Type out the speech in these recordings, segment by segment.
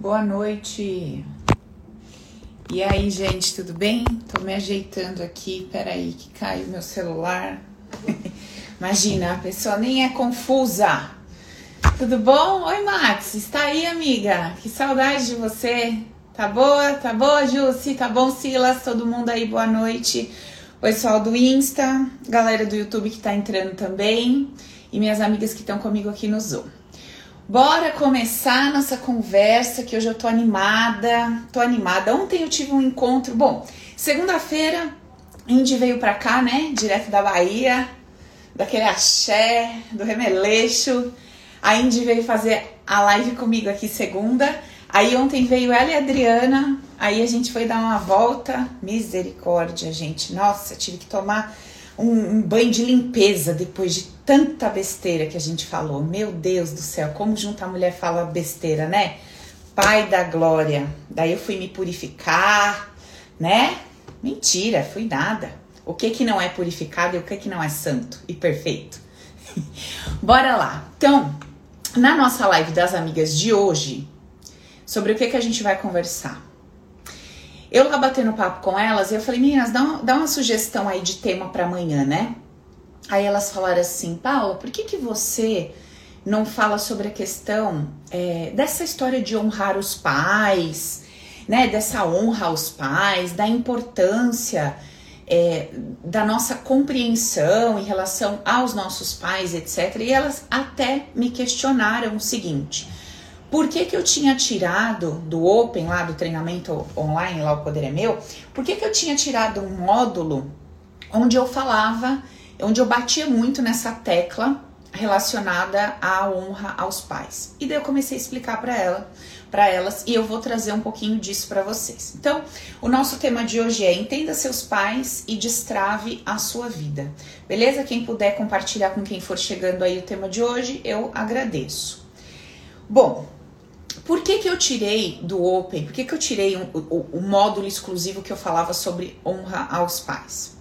Boa noite. E aí, gente, tudo bem? Tô me ajeitando aqui. Peraí, que caiu meu celular. Imagina, a pessoa nem é confusa. Tudo bom? Oi, Max. Está aí, amiga? Que saudade de você. Tá boa? Tá boa, Jussi? Tá bom, Silas? Todo mundo aí, boa noite. Oi, pessoal do Insta, galera do YouTube que tá entrando também e minhas amigas que estão comigo aqui no Zoom. Bora começar nossa conversa, que hoje eu tô animada, tô animada. Ontem eu tive um encontro, bom, segunda-feira, Indy veio pra cá, né, direto da Bahia, daquele axé, do remeleixo. A Indy veio fazer a live comigo aqui segunda. Aí ontem veio ela e a Adriana, aí a gente foi dar uma volta. Misericórdia, gente. Nossa, tive que tomar um, um, banho de limpeza depois de tanta besteira que a gente falou. Meu Deus do céu, como junto a mulher fala besteira, né? Pai da glória. Daí eu fui me purificar, né? Mentira, fui nada. O que que não é purificado e o que que não é santo e perfeito? Bora lá. Então, na nossa live das amigas de hoje, sobre o que que a gente vai conversar? Eu lá batendo papo com elas, eu falei, meninas, dá dá uma sugestão aí de tema para amanhã, né? Aí elas falaram assim, Paula, por que que você não fala sobre a questão é, dessa história de honrar os pais, né? Dessa honra aos pais, da importância é, da nossa compreensão em relação aos nossos pais, etc. E elas até me questionaram o seguinte: por que, que eu tinha tirado do Open, lá do treinamento online, lá o Poder é Meu, por que, que eu tinha tirado um módulo onde eu falava, onde eu batia muito nessa tecla relacionada à honra aos pais. E daí eu comecei a explicar para ela, para elas, e eu vou trazer um pouquinho disso para vocês. Então, o nosso tema de hoje é entenda seus pais e destrave a sua vida. Beleza? Quem puder compartilhar com quem for chegando aí o tema de hoje, eu agradeço. Bom, por que, que eu tirei do Open? Por que, que eu tirei o um, um módulo exclusivo que eu falava sobre honra aos pais?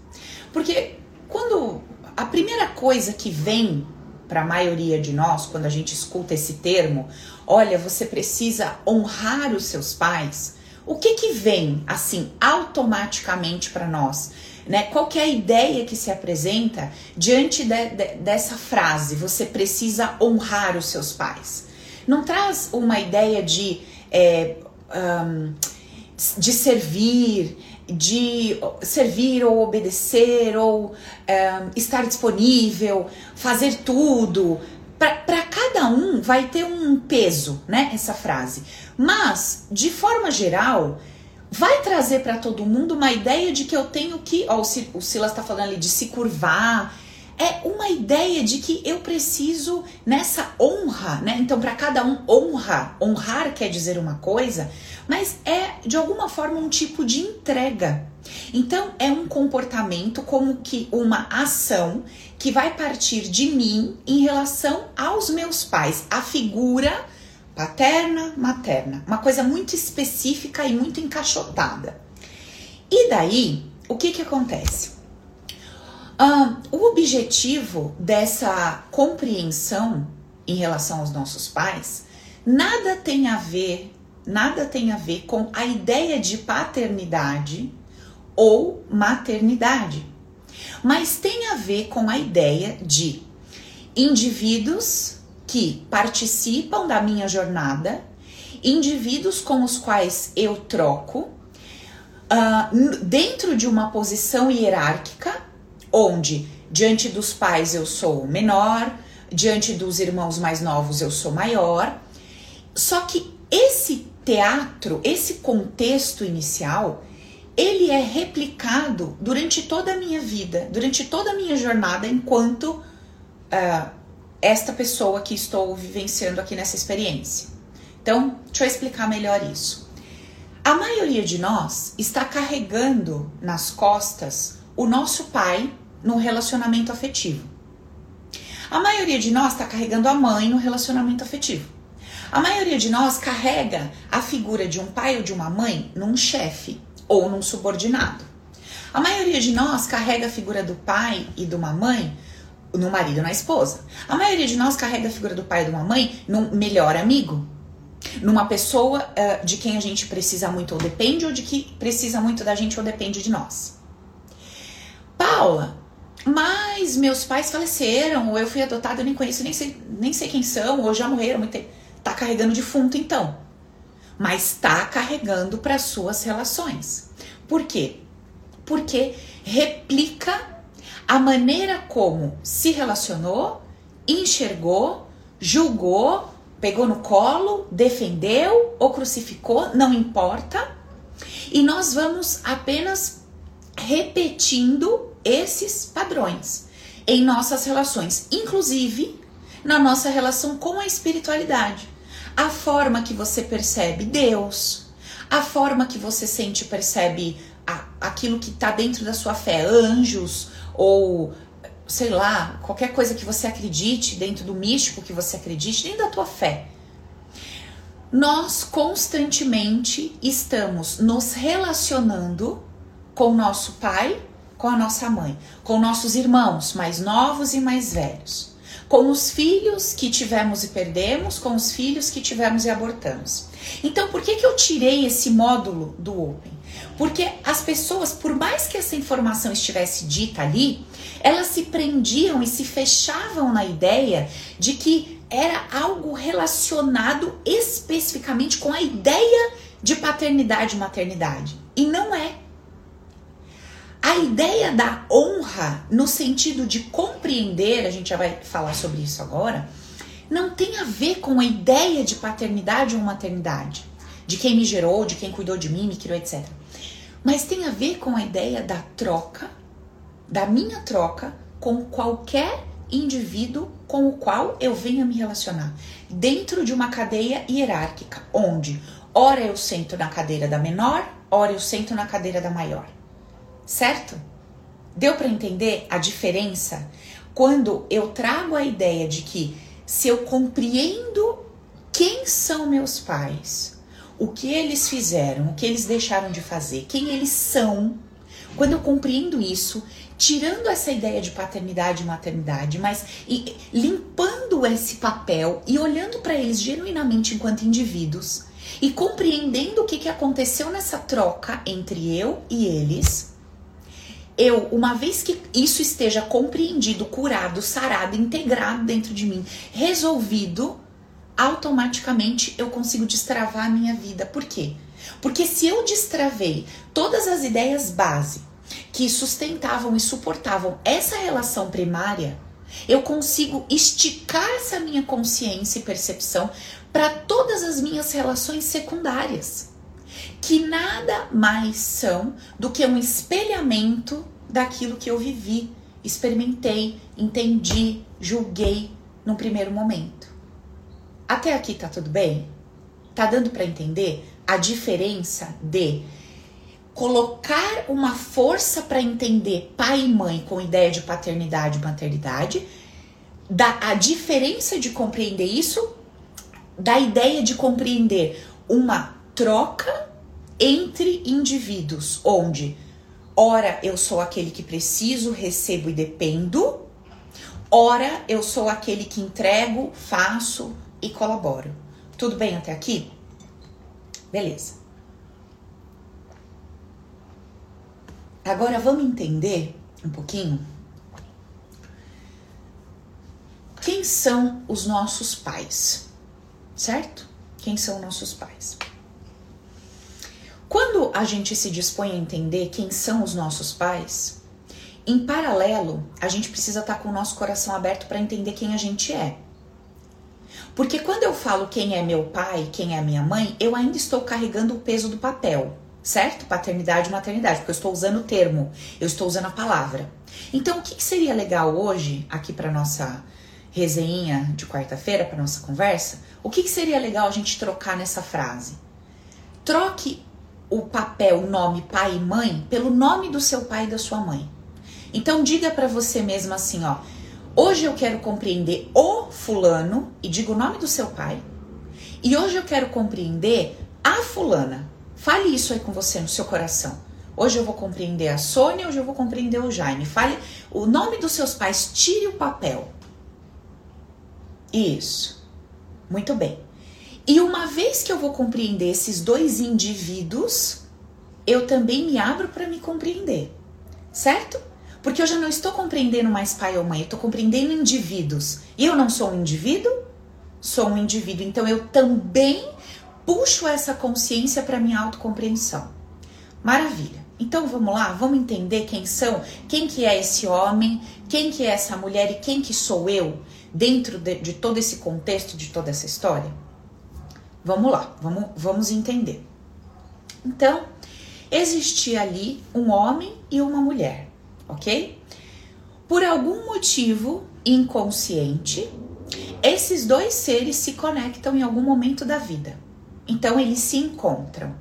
Porque quando a primeira coisa que vem para a maioria de nós, quando a gente escuta esse termo, olha, você precisa honrar os seus pais, o que que vem assim automaticamente para nós? Né? Qual que é a ideia que se apresenta diante de, de, dessa frase? Você precisa honrar os seus pais não traz uma ideia de, é, um, de servir, de servir ou obedecer ou um, estar disponível, fazer tudo. Para cada um vai ter um peso, né? Essa frase. Mas, de forma geral, vai trazer para todo mundo uma ideia de que eu tenho que. Ó, o Silas está falando ali de se curvar é uma ideia de que eu preciso nessa honra, né? Então, para cada um, honra, honrar quer dizer uma coisa, mas é de alguma forma um tipo de entrega. Então, é um comportamento como que uma ação que vai partir de mim em relação aos meus pais, a figura paterna, materna, uma coisa muito específica e muito encaixotada. E daí, o que que acontece? Uh, o objetivo dessa compreensão em relação aos nossos pais nada tem a ver, nada tem a ver com a ideia de paternidade ou maternidade, mas tem a ver com a ideia de indivíduos que participam da minha jornada, indivíduos com os quais eu troco, uh, dentro de uma posição hierárquica onde diante dos pais eu sou menor, diante dos irmãos mais novos eu sou maior. Só que esse teatro, esse contexto inicial, ele é replicado durante toda a minha vida, durante toda a minha jornada enquanto uh, esta pessoa que estou vivenciando aqui nessa experiência. Então, deixa eu explicar melhor isso. A maioria de nós está carregando nas costas o nosso pai no relacionamento afetivo. A maioria de nós está carregando a mãe no relacionamento afetivo. A maioria de nós carrega a figura de um pai ou de uma mãe num chefe ou num subordinado. A maioria de nós carrega a figura do pai e de uma mãe no marido ou na esposa. A maioria de nós carrega a figura do pai e de uma mãe num melhor amigo. Numa pessoa uh, de quem a gente precisa muito ou depende, ou de que precisa muito da gente ou depende de nós. Paula, mas meus pais faleceram, ou eu fui adotada, eu nem conheço, nem sei, nem sei quem são, ou já morreram muito tempo. Tá carregando defunto então. Mas tá carregando para suas relações. Por quê? Porque replica a maneira como se relacionou, enxergou, julgou, pegou no colo, defendeu ou crucificou, não importa. E nós vamos apenas repetindo esses padrões em nossas relações, inclusive na nossa relação com a espiritualidade. A forma que você percebe Deus, a forma que você sente e percebe a, aquilo que está dentro da sua fé, anjos ou sei lá, qualquer coisa que você acredite, dentro do místico que você acredite, dentro da tua fé. Nós constantemente estamos nos relacionando com nosso pai, com a nossa mãe, com nossos irmãos mais novos e mais velhos, com os filhos que tivemos e perdemos, com os filhos que tivemos e abortamos. Então, por que, que eu tirei esse módulo do Open? Porque as pessoas, por mais que essa informação estivesse dita ali, elas se prendiam e se fechavam na ideia de que era algo relacionado especificamente com a ideia de paternidade e maternidade. E não é. A ideia da honra, no sentido de compreender, a gente já vai falar sobre isso agora, não tem a ver com a ideia de paternidade ou maternidade, de quem me gerou, de quem cuidou de mim, me criou, etc. Mas tem a ver com a ideia da troca, da minha troca com qualquer indivíduo com o qual eu venha me relacionar, dentro de uma cadeia hierárquica, onde ora eu sento na cadeira da menor, ora eu sento na cadeira da maior. Certo? Deu para entender a diferença quando eu trago a ideia de que se eu compreendo quem são meus pais, o que eles fizeram, o que eles deixaram de fazer, quem eles são, quando eu compreendo isso, tirando essa ideia de paternidade e maternidade, mas e, limpando esse papel e olhando para eles genuinamente enquanto indivíduos e compreendendo o que, que aconteceu nessa troca entre eu e eles, eu, uma vez que isso esteja compreendido, curado, sarado, integrado dentro de mim, resolvido, automaticamente eu consigo destravar a minha vida. Por quê? Porque se eu destravei todas as ideias base que sustentavam e suportavam essa relação primária, eu consigo esticar essa minha consciência e percepção para todas as minhas relações secundárias que nada mais são do que um espelhamento daquilo que eu vivi, experimentei, entendi, julguei num primeiro momento. Até aqui tá tudo bem? Tá dando para entender a diferença de colocar uma força para entender pai e mãe com ideia de paternidade e maternidade, da a diferença de compreender isso da ideia de compreender uma troca entre indivíduos, onde ora eu sou aquele que preciso, recebo e dependo, ora eu sou aquele que entrego, faço e colaboro. Tudo bem até aqui? Beleza. Agora vamos entender um pouquinho quem são os nossos pais, certo? Quem são nossos pais? Quando a gente se dispõe a entender quem são os nossos pais, em paralelo, a gente precisa estar com o nosso coração aberto para entender quem a gente é. Porque quando eu falo quem é meu pai, quem é minha mãe, eu ainda estou carregando o peso do papel, certo? Paternidade e maternidade, porque eu estou usando o termo, eu estou usando a palavra. Então, o que seria legal hoje, aqui para nossa resenha de quarta-feira, para nossa conversa? O que seria legal a gente trocar nessa frase? Troque o papel, o nome pai e mãe pelo nome do seu pai e da sua mãe. Então diga para você mesmo assim, ó, hoje eu quero compreender o fulano e diga o nome do seu pai. E hoje eu quero compreender a fulana. Fale isso aí com você no seu coração. Hoje eu vou compreender a Sônia, hoje eu vou compreender o Jaime. Fale o nome dos seus pais, tire o papel. Isso. Muito bem. E uma vez que eu vou compreender esses dois indivíduos, eu também me abro para me compreender, certo? Porque eu já não estou compreendendo mais pai ou mãe, eu estou compreendendo indivíduos. E eu não sou um indivíduo? Sou um indivíduo. Então eu também puxo essa consciência para minha autocompreensão. Maravilha. Então vamos lá, vamos entender quem são, quem que é esse homem, quem que é essa mulher e quem que sou eu dentro de, de todo esse contexto, de toda essa história? Vamos lá, vamos, vamos entender. Então, existia ali um homem e uma mulher, ok? Por algum motivo inconsciente, esses dois seres se conectam em algum momento da vida. Então, eles se encontram.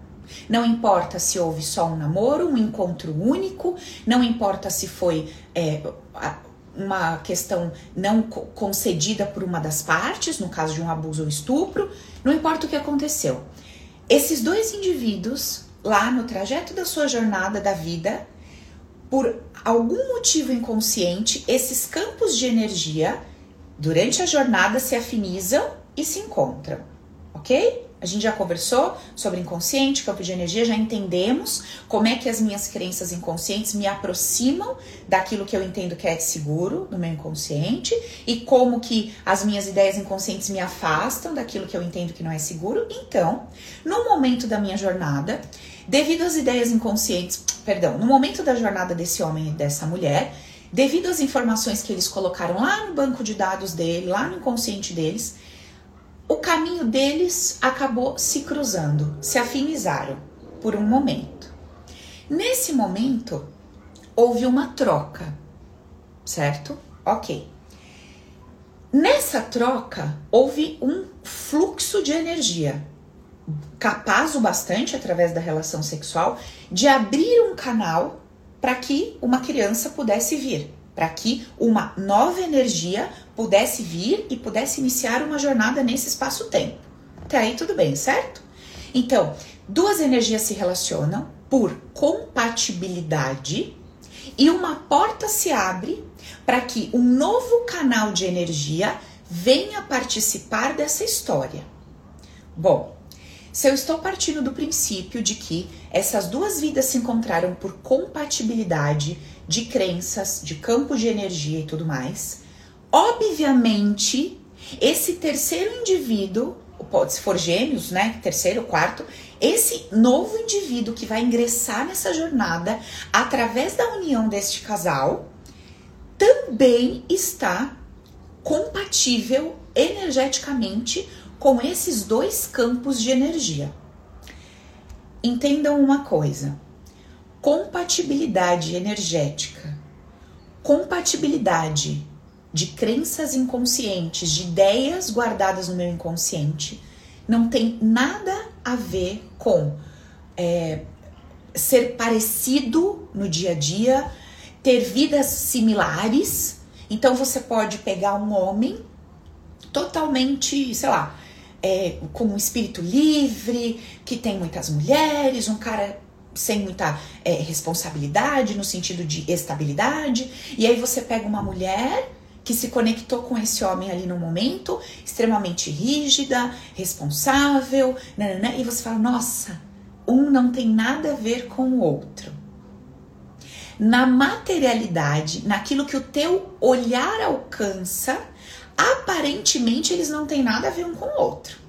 Não importa se houve só um namoro, um encontro único, não importa se foi é, uma questão não concedida por uma das partes, no caso de um abuso ou estupro, não importa o que aconteceu. Esses dois indivíduos, lá no trajeto da sua jornada da vida, por algum motivo inconsciente, esses campos de energia, durante a jornada, se afinizam e se encontram, ok? A gente já conversou sobre inconsciente, campo de energia, já entendemos como é que as minhas crenças inconscientes me aproximam daquilo que eu entendo que é seguro no meu inconsciente e como que as minhas ideias inconscientes me afastam daquilo que eu entendo que não é seguro. Então, no momento da minha jornada, devido às ideias inconscientes, perdão, no momento da jornada desse homem e dessa mulher, devido às informações que eles colocaram lá no banco de dados dele, lá no inconsciente deles, o caminho deles acabou se cruzando, se afinizaram por um momento. Nesse momento, houve uma troca, certo? Ok. Nessa troca, houve um fluxo de energia, capaz o bastante, através da relação sexual, de abrir um canal para que uma criança pudesse vir para que uma nova energia pudesse vir e pudesse iniciar uma jornada nesse espaço-tempo. Até aí tudo bem, certo? Então, duas energias se relacionam por compatibilidade e uma porta se abre para que um novo canal de energia venha participar dessa história. Bom, se eu estou partindo do princípio de que essas duas vidas se encontraram por compatibilidade de crenças, de campo de energia e tudo mais, obviamente esse terceiro indivíduo, se for gêmeos, né, terceiro, quarto, esse novo indivíduo que vai ingressar nessa jornada através da união deste casal também está compatível energeticamente com esses dois campos de energia. Entendam uma coisa: compatibilidade energética, compatibilidade de crenças inconscientes, de ideias guardadas no meu inconsciente, não tem nada a ver com é, ser parecido no dia a dia, ter vidas similares. Então você pode pegar um homem totalmente, sei lá, é, com um espírito livre, que tem muitas mulheres, um cara sem muita é, responsabilidade no sentido de estabilidade. E aí você pega uma mulher que se conectou com esse homem ali no momento, extremamente rígida, responsável, e você fala: nossa, um não tem nada a ver com o outro. Na materialidade, naquilo que o teu olhar alcança, aparentemente eles não têm nada a ver um com o outro.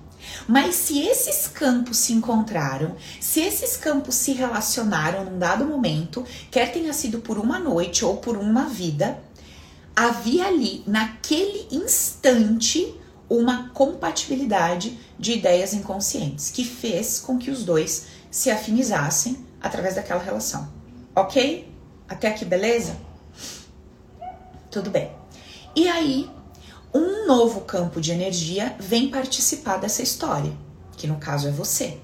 Mas se esses campos se encontraram, se esses campos se relacionaram num dado momento, quer tenha sido por uma noite ou por uma vida, havia ali, naquele instante, uma compatibilidade de ideias inconscientes que fez com que os dois se afinizassem através daquela relação. Ok? Até aqui, beleza? Tudo bem. E aí, um novo campo de energia vem participar dessa história, que no caso é você.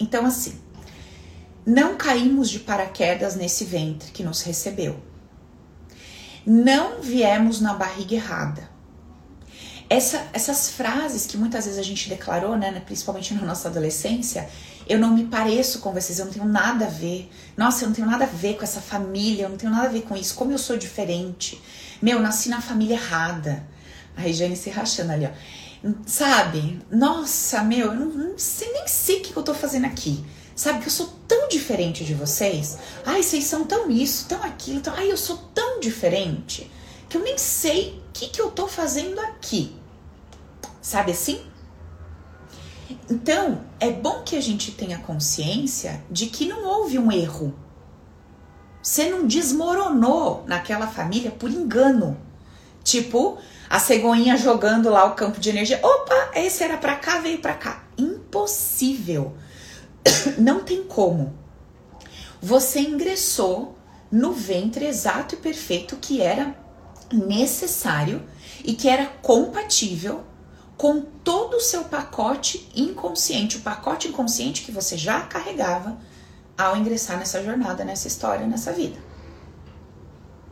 Então, assim, não caímos de paraquedas nesse ventre que nos recebeu. Não viemos na barriga errada. Essa, essas frases que muitas vezes a gente declarou, né, principalmente na nossa adolescência, eu não me pareço com vocês, eu não tenho nada a ver. Nossa, eu não tenho nada a ver com essa família, eu não tenho nada a ver com isso. Como eu sou diferente. Meu, nasci na família errada. A Regiane se rachando ali, ó. sabe? Nossa, meu, eu não, não sei, nem sei o que eu tô fazendo aqui. Sabe que eu sou tão diferente de vocês? Ai, vocês são tão isso, tão aquilo, tão... ai, eu sou tão diferente que eu nem sei o que, que eu tô fazendo aqui. Sabe assim? Então, é bom que a gente tenha consciência de que não houve um erro. Você não desmoronou naquela família por engano. Tipo, a cegonha jogando lá o campo de energia. Opa, esse era para cá, veio para cá. Impossível. Não tem como. Você ingressou no ventre exato e perfeito que era necessário e que era compatível com todo o seu pacote inconsciente, o pacote inconsciente que você já carregava ao ingressar nessa jornada, nessa história, nessa vida.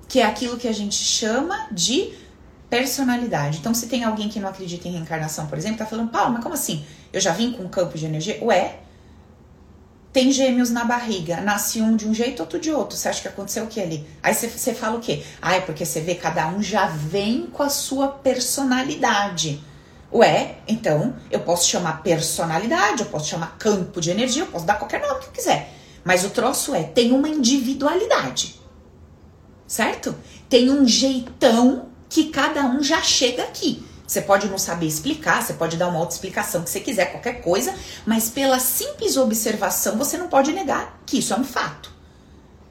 Que é aquilo que a gente chama de personalidade. Então, se tem alguém que não acredita em reencarnação, por exemplo, tá falando, Paulo, mas como assim? Eu já vim com um campo de energia? Ué, tem gêmeos na barriga, nasce um de um jeito, outro de outro. Você acha que aconteceu o que ali? Aí você fala o quê? Ah, é porque você vê, cada um já vem com a sua personalidade. Ué, então eu posso chamar personalidade, eu posso chamar campo de energia, eu posso dar qualquer nome que eu quiser. Mas o troço é, tem uma individualidade. Certo? Tem um jeitão que cada um já chega aqui. Você pode não saber explicar, você pode dar uma outra explicação que você quiser, qualquer coisa, mas pela simples observação você não pode negar que isso é um fato.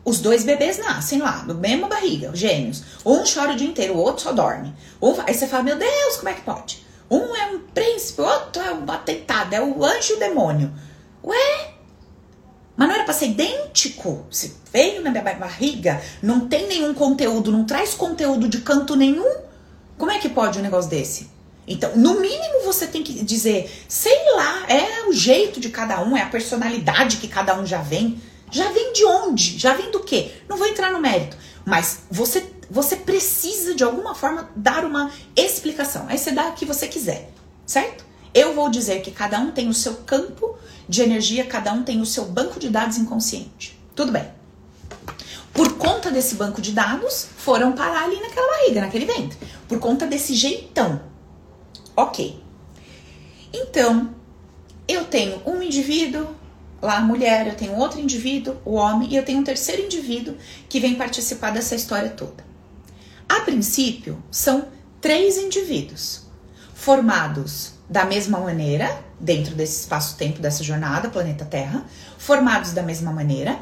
Os dois bebês nascem lá, no mesmo barriga, gêmeos. Um chora o dia inteiro, o outro só dorme. Um, aí você fala, meu Deus, como é que pode? Um é um príncipe, o outro é um atentado, é o anjo e o demônio. Ué? Mas não era para ser idêntico? Se veio na minha barriga, não tem nenhum conteúdo, não traz conteúdo de canto nenhum. Como é que pode um negócio desse? Então, no mínimo você tem que dizer, sei lá, é o jeito de cada um, é a personalidade que cada um já vem. Já vem de onde? Já vem do quê? Não vou entrar no mérito, mas você você precisa de alguma forma dar uma explicação. Aí você dá o que você quiser, certo? Eu vou dizer que cada um tem o seu campo de energia, cada um tem o seu banco de dados inconsciente. Tudo bem. Por conta desse banco de dados, foram parar ali naquela barriga, naquele ventre. Por conta desse jeitão. Ok. Então, eu tenho um indivíduo, lá a mulher, eu tenho outro indivíduo, o homem, e eu tenho um terceiro indivíduo que vem participar dessa história toda. A princípio, são três indivíduos formados da mesma maneira, dentro desse espaço-tempo dessa jornada, planeta Terra, formados da mesma maneira,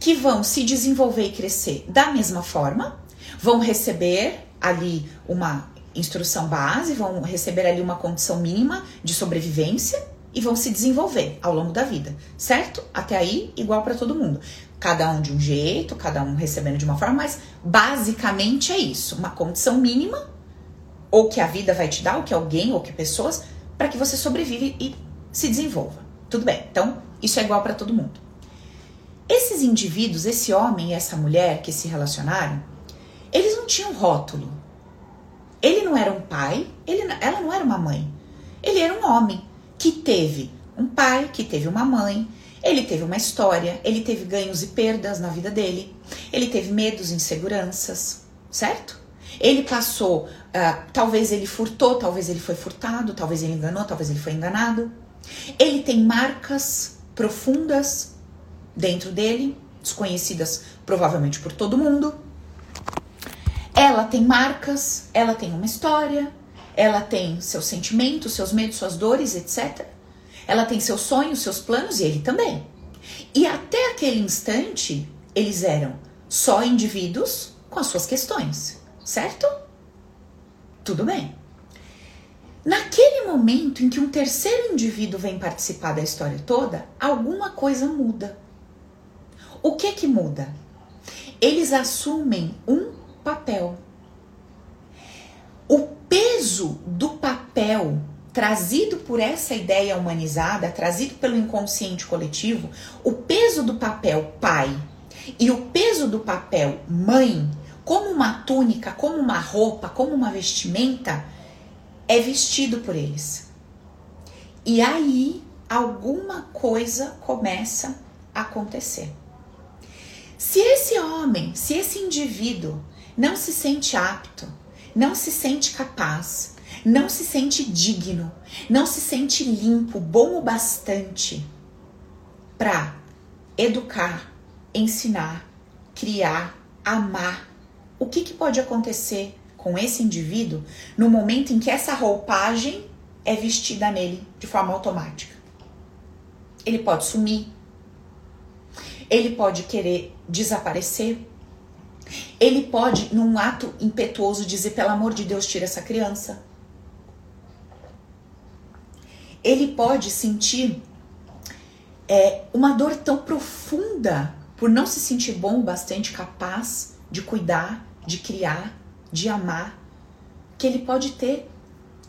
que vão se desenvolver e crescer da mesma forma, vão receber ali uma instrução base, vão receber ali uma condição mínima de sobrevivência e vão se desenvolver ao longo da vida, certo? Até aí, igual para todo mundo cada um de um jeito, cada um recebendo de uma forma, mas basicamente é isso, uma condição mínima ou que a vida vai te dar, ou que alguém, ou que pessoas, para que você sobrevive e se desenvolva. Tudo bem? Então, isso é igual para todo mundo. Esses indivíduos, esse homem e essa mulher que se relacionaram, eles não tinham rótulo. Ele não era um pai, ele, ela não era uma mãe. Ele era um homem que teve um pai, que teve uma mãe, ele teve uma história, ele teve ganhos e perdas na vida dele, ele teve medos inseguranças, certo? Ele passou, uh, talvez ele furtou, talvez ele foi furtado, talvez ele enganou, talvez ele foi enganado. Ele tem marcas profundas dentro dele, desconhecidas provavelmente por todo mundo. Ela tem marcas, ela tem uma história, ela tem seus sentimentos, seus medos, suas dores, etc. Ela tem seus sonhos, seus planos e ele também. E até aquele instante, eles eram só indivíduos com as suas questões, certo? Tudo bem. Naquele momento em que um terceiro indivíduo vem participar da história toda, alguma coisa muda. O que que muda? Eles assumem um papel. O peso do papel trazido por essa ideia humanizada, trazido pelo inconsciente coletivo, o peso do papel pai e o peso do papel mãe, como uma túnica, como uma roupa, como uma vestimenta, é vestido por eles. E aí alguma coisa começa a acontecer. Se esse homem, se esse indivíduo não se sente apto, não se sente capaz, não se sente digno, não se sente limpo, bom o bastante para educar, ensinar, criar, amar. O que, que pode acontecer com esse indivíduo no momento em que essa roupagem é vestida nele de forma automática? Ele pode sumir, ele pode querer desaparecer, ele pode, num ato impetuoso, dizer: pelo amor de Deus, tira essa criança. Ele pode sentir é, uma dor tão profunda por não se sentir bom bastante capaz de cuidar, de criar, de amar, que ele pode ter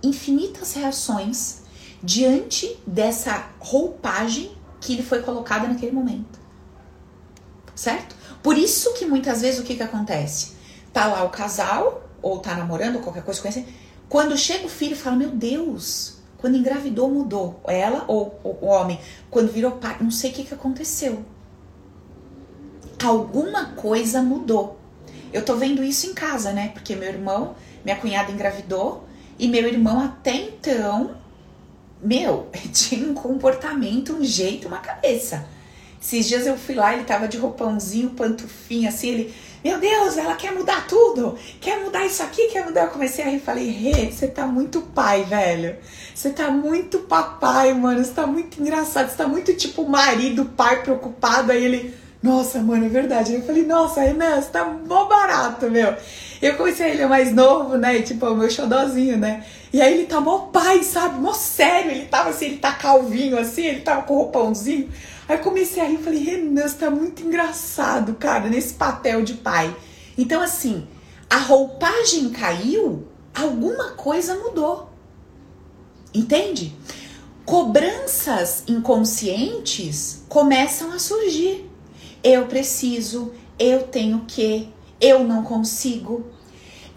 infinitas reações diante dessa roupagem que lhe foi colocada naquele momento. Certo? Por isso que muitas vezes o que, que acontece? Tá lá o casal, ou tá namorando, ou qualquer coisa esse. Quando chega o filho, fala: Meu Deus, quando engravidou, mudou. Ela ou, ou o homem, quando virou pai, não sei o que, que aconteceu. Alguma coisa mudou. Eu tô vendo isso em casa, né? Porque meu irmão, minha cunhada engravidou, e meu irmão até então, meu, tinha um comportamento, um jeito, uma cabeça. Esses dias eu fui lá, ele tava de roupãozinho, pantufinha, assim, ele, meu Deus, ela quer mudar tudo, quer mudar isso aqui, quer mudar. Eu comecei a rir, falei, Rê, você tá muito pai, velho. Você tá muito papai, mano, você tá muito engraçado, você tá muito tipo marido, pai preocupado. Aí ele, nossa, mano, é verdade. Eu falei, nossa, Renan, você tá mó barato, meu. Eu comecei ele é mais novo, né? Tipo, o meu xodózinho, né? E aí ele tá mó pai, sabe? Mó sério. Ele tava assim, ele tá calvinho assim, ele tava com roupãozinho. Aí eu comecei a rir e falei, Renan, você tá muito engraçado, cara, nesse papel de pai. Então, assim, a roupagem caiu, alguma coisa mudou. Entende? Cobranças inconscientes começam a surgir. Eu preciso, eu tenho que, eu não consigo.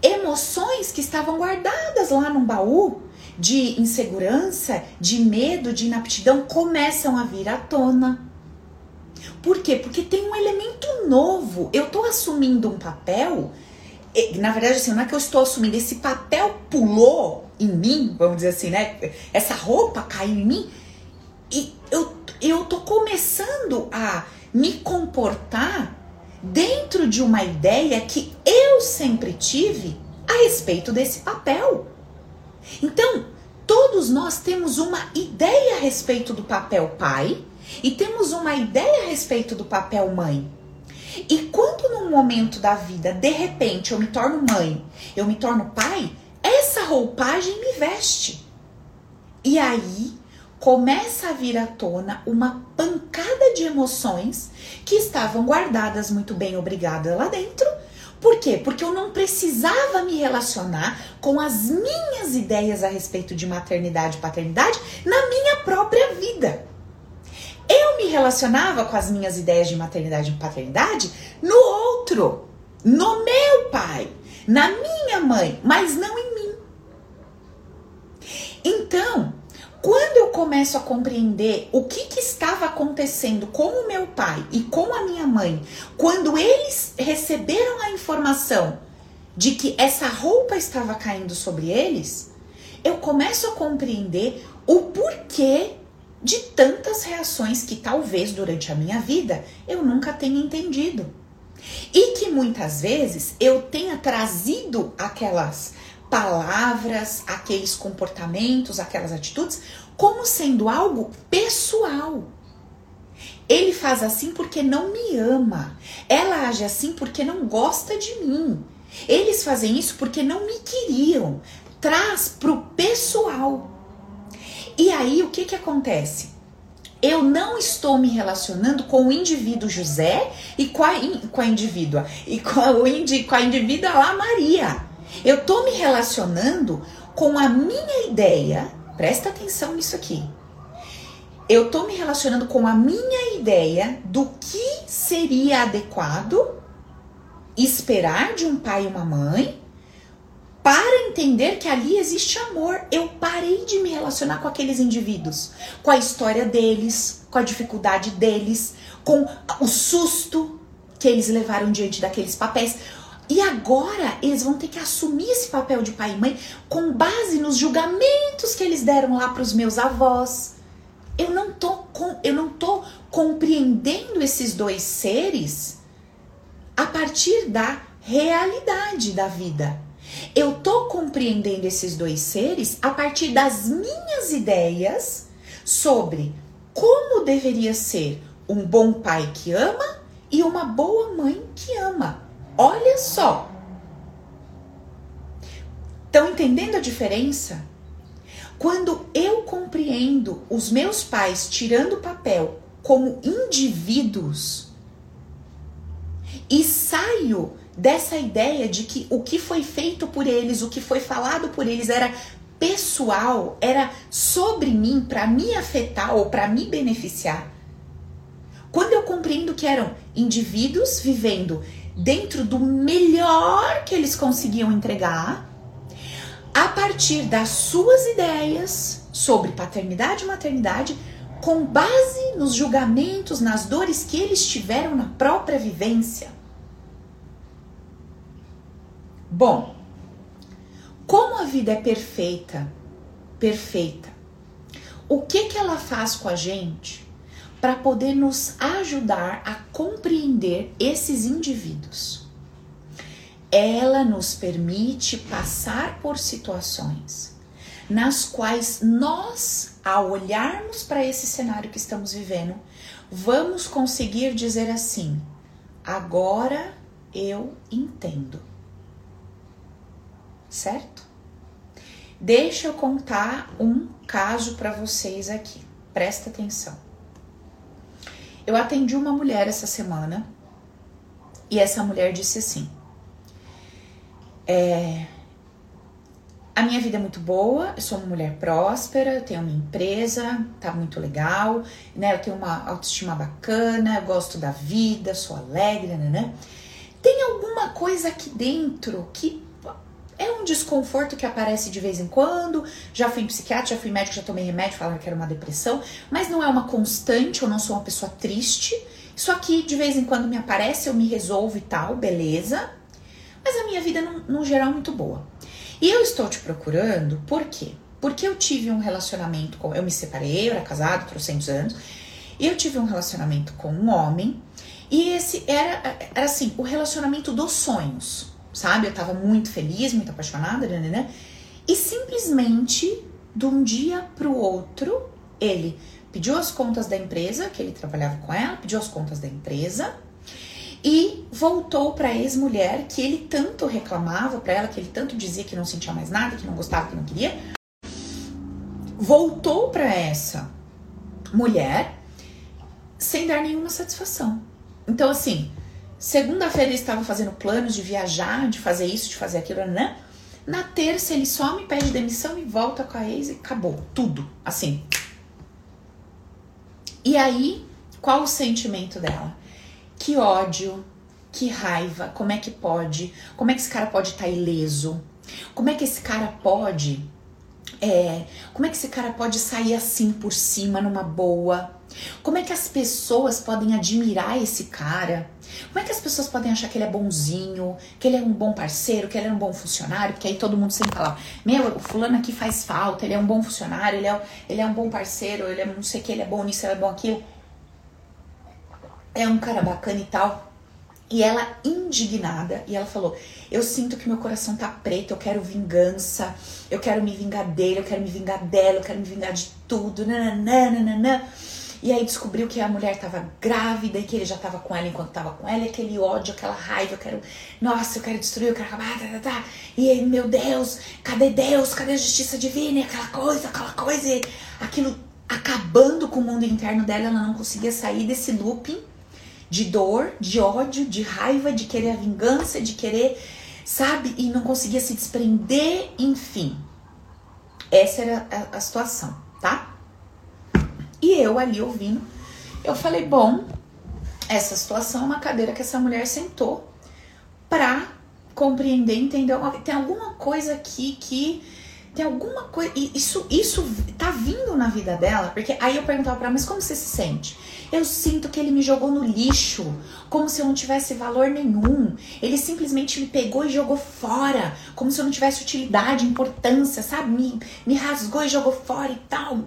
Emoções que estavam guardadas lá num baú de insegurança, de medo, de inaptidão começam a vir à tona. Por quê? Porque tem um elemento novo. Eu estou assumindo um papel. Na verdade, assim, não é que eu estou assumindo, esse papel pulou em mim, vamos dizer assim, né? Essa roupa caiu em mim. E eu, eu começando a me comportar dentro de uma ideia que eu sempre tive a respeito desse papel. Então, todos nós temos uma ideia a respeito do papel pai e temos uma ideia a respeito do papel mãe. E quando num momento da vida, de repente, eu me torno mãe, eu me torno pai, essa roupagem me veste. E aí começa a vir à tona uma pancada de emoções que estavam guardadas muito bem, obrigada, lá dentro por quê? Porque eu não precisava me relacionar com as minhas ideias a respeito de maternidade e paternidade na minha própria vida. Eu me relacionava com as minhas ideias de maternidade e paternidade no outro, no meu pai, na minha mãe, mas não em mim. Então, quando eu começo a compreender o que, que, estava acontecendo com o meu pai e com a minha mãe, quando eles receberam a informação de que essa roupa estava caindo sobre eles, eu começo a compreender o porquê de tantas reações que talvez durante a minha vida eu nunca tenha entendido. E que muitas vezes eu tenha trazido aquelas palavras, aqueles comportamentos, aquelas atitudes, como sendo algo pessoal. Ele faz assim porque não me ama. Ela age assim porque não gosta de mim. Eles fazem isso porque não me queriam. Traz pro pessoal. E aí o que que acontece? Eu não estou me relacionando com o indivíduo José e com a, com a indivídua e com a, com a indivídua lá Maria. Eu tô me relacionando com a minha ideia. Presta atenção nisso aqui. Eu tô me relacionando com a minha ideia do que seria adequado esperar de um pai e uma mãe para entender que ali existe amor. Eu parei de me relacionar com aqueles indivíduos, com a história deles, com a dificuldade deles, com o susto que eles levaram diante daqueles papéis E agora eles vão ter que assumir esse papel de pai e mãe com base nos julgamentos que eles deram lá para os meus avós. Eu não tô com, eu não tô compreendendo esses dois seres a partir da realidade da vida. Eu tô compreendendo esses dois seres a partir das minhas ideias sobre como deveria ser um bom pai que ama e uma boa mãe que ama. Olha só. Estão entendendo a diferença? Quando eu compreendo os meus pais tirando o papel como indivíduos e saio dessa ideia de que o que foi feito por eles, o que foi falado por eles era pessoal, era sobre mim, para me afetar ou para me beneficiar. Quando eu compreendo que eram indivíduos vivendo dentro do melhor que eles conseguiam entregar, a partir das suas ideias sobre paternidade e maternidade, com base nos julgamentos, nas dores que eles tiveram na própria vivência. Bom, como a vida é perfeita, perfeita, o que que ela faz com a gente para poder nos ajudar a compreender esses indivíduos? Ela nos permite passar por situações nas quais nós, ao olharmos para esse cenário que estamos vivendo, vamos conseguir dizer assim: agora eu entendo certo? Deixa eu contar um caso para vocês aqui. Presta atenção. Eu atendi uma mulher essa semana e essa mulher disse assim: é, a minha vida é muito boa, eu sou uma mulher próspera, eu tenho uma empresa, tá muito legal, né? Eu tenho uma autoestima bacana, eu gosto da vida, sou alegre, né? Tem alguma coisa aqui dentro que é um desconforto que aparece de vez em quando. Já fui em psiquiatra, já fui médico, já tomei remédio, falaram que era uma depressão, mas não é uma constante, eu não sou uma pessoa triste. Isso aqui de vez em quando me aparece, eu me resolvo e tal, beleza. Mas a minha vida, no, no geral, é muito boa. E eu estou te procurando por quê? Porque eu tive um relacionamento com. Eu me separei, eu era casado, trocentos anos. Eu tive um relacionamento com um homem. E esse era, era assim, o relacionamento dos sonhos sabe? Eu tava muito feliz, muito apaixonada, né, né, né? E simplesmente, de um dia pro outro, ele pediu as contas da empresa, que ele trabalhava com ela, pediu as contas da empresa e voltou para ex-mulher que ele tanto reclamava para ela, que ele tanto dizia que não sentia mais nada, que não gostava, que não queria. Voltou para essa mulher sem dar nenhuma satisfação. Então, assim, Segunda-feira ele estava fazendo planos de viajar, de fazer isso, de fazer aquilo, né? Na terça ele só me pede demissão e volta com a ex e acabou. Tudo. Assim. E aí, qual o sentimento dela? Que ódio, que raiva, como é que pode? Como é que esse cara pode estar tá ileso? Como é que esse cara pode. É, como é que esse cara pode sair assim por cima numa boa? Como é que as pessoas podem admirar esse cara? Como é que as pessoas podem achar que ele é bonzinho, que ele é um bom parceiro, que ele é um bom funcionário? Porque aí todo mundo sempre fala: Meu, o fulano aqui faz falta, ele é um bom funcionário, ele é, ele é um bom parceiro, ele é não sei o que, ele é bom nisso, ele é bom aquilo. É um cara bacana e tal. E ela indignada, e ela falou: Eu sinto que meu coração tá preto, eu quero vingança, eu quero me vingar dele, eu quero me vingar dela, eu quero me vingar de tudo, nananã, nananã. E aí descobriu que a mulher estava grávida e que ele já estava com ela enquanto estava com ela, e aquele ódio, aquela raiva, eu quero, nossa, eu quero destruir, eu quero acabar, tá, tá, tá. E aí, meu Deus, cadê Deus? Cadê a justiça divina? E aquela coisa, aquela coisa, e aquilo acabando com o mundo interno dela, ela não conseguia sair desse looping de dor, de ódio, de raiva, de querer a vingança, de querer, sabe? E não conseguia se desprender, enfim. Essa era a, a situação, tá? E eu ali ouvindo, eu falei: bom, essa situação é uma cadeira que essa mulher sentou pra compreender, entender. Tem alguma coisa aqui que Tem alguma coisa. Isso, isso tá vindo na vida dela, porque aí eu perguntava pra ela, mas como você se sente? Eu sinto que ele me jogou no lixo, como se eu não tivesse valor nenhum. Ele simplesmente me pegou e jogou fora, como se eu não tivesse utilidade, importância, sabe? Me, me rasgou e jogou fora e tal.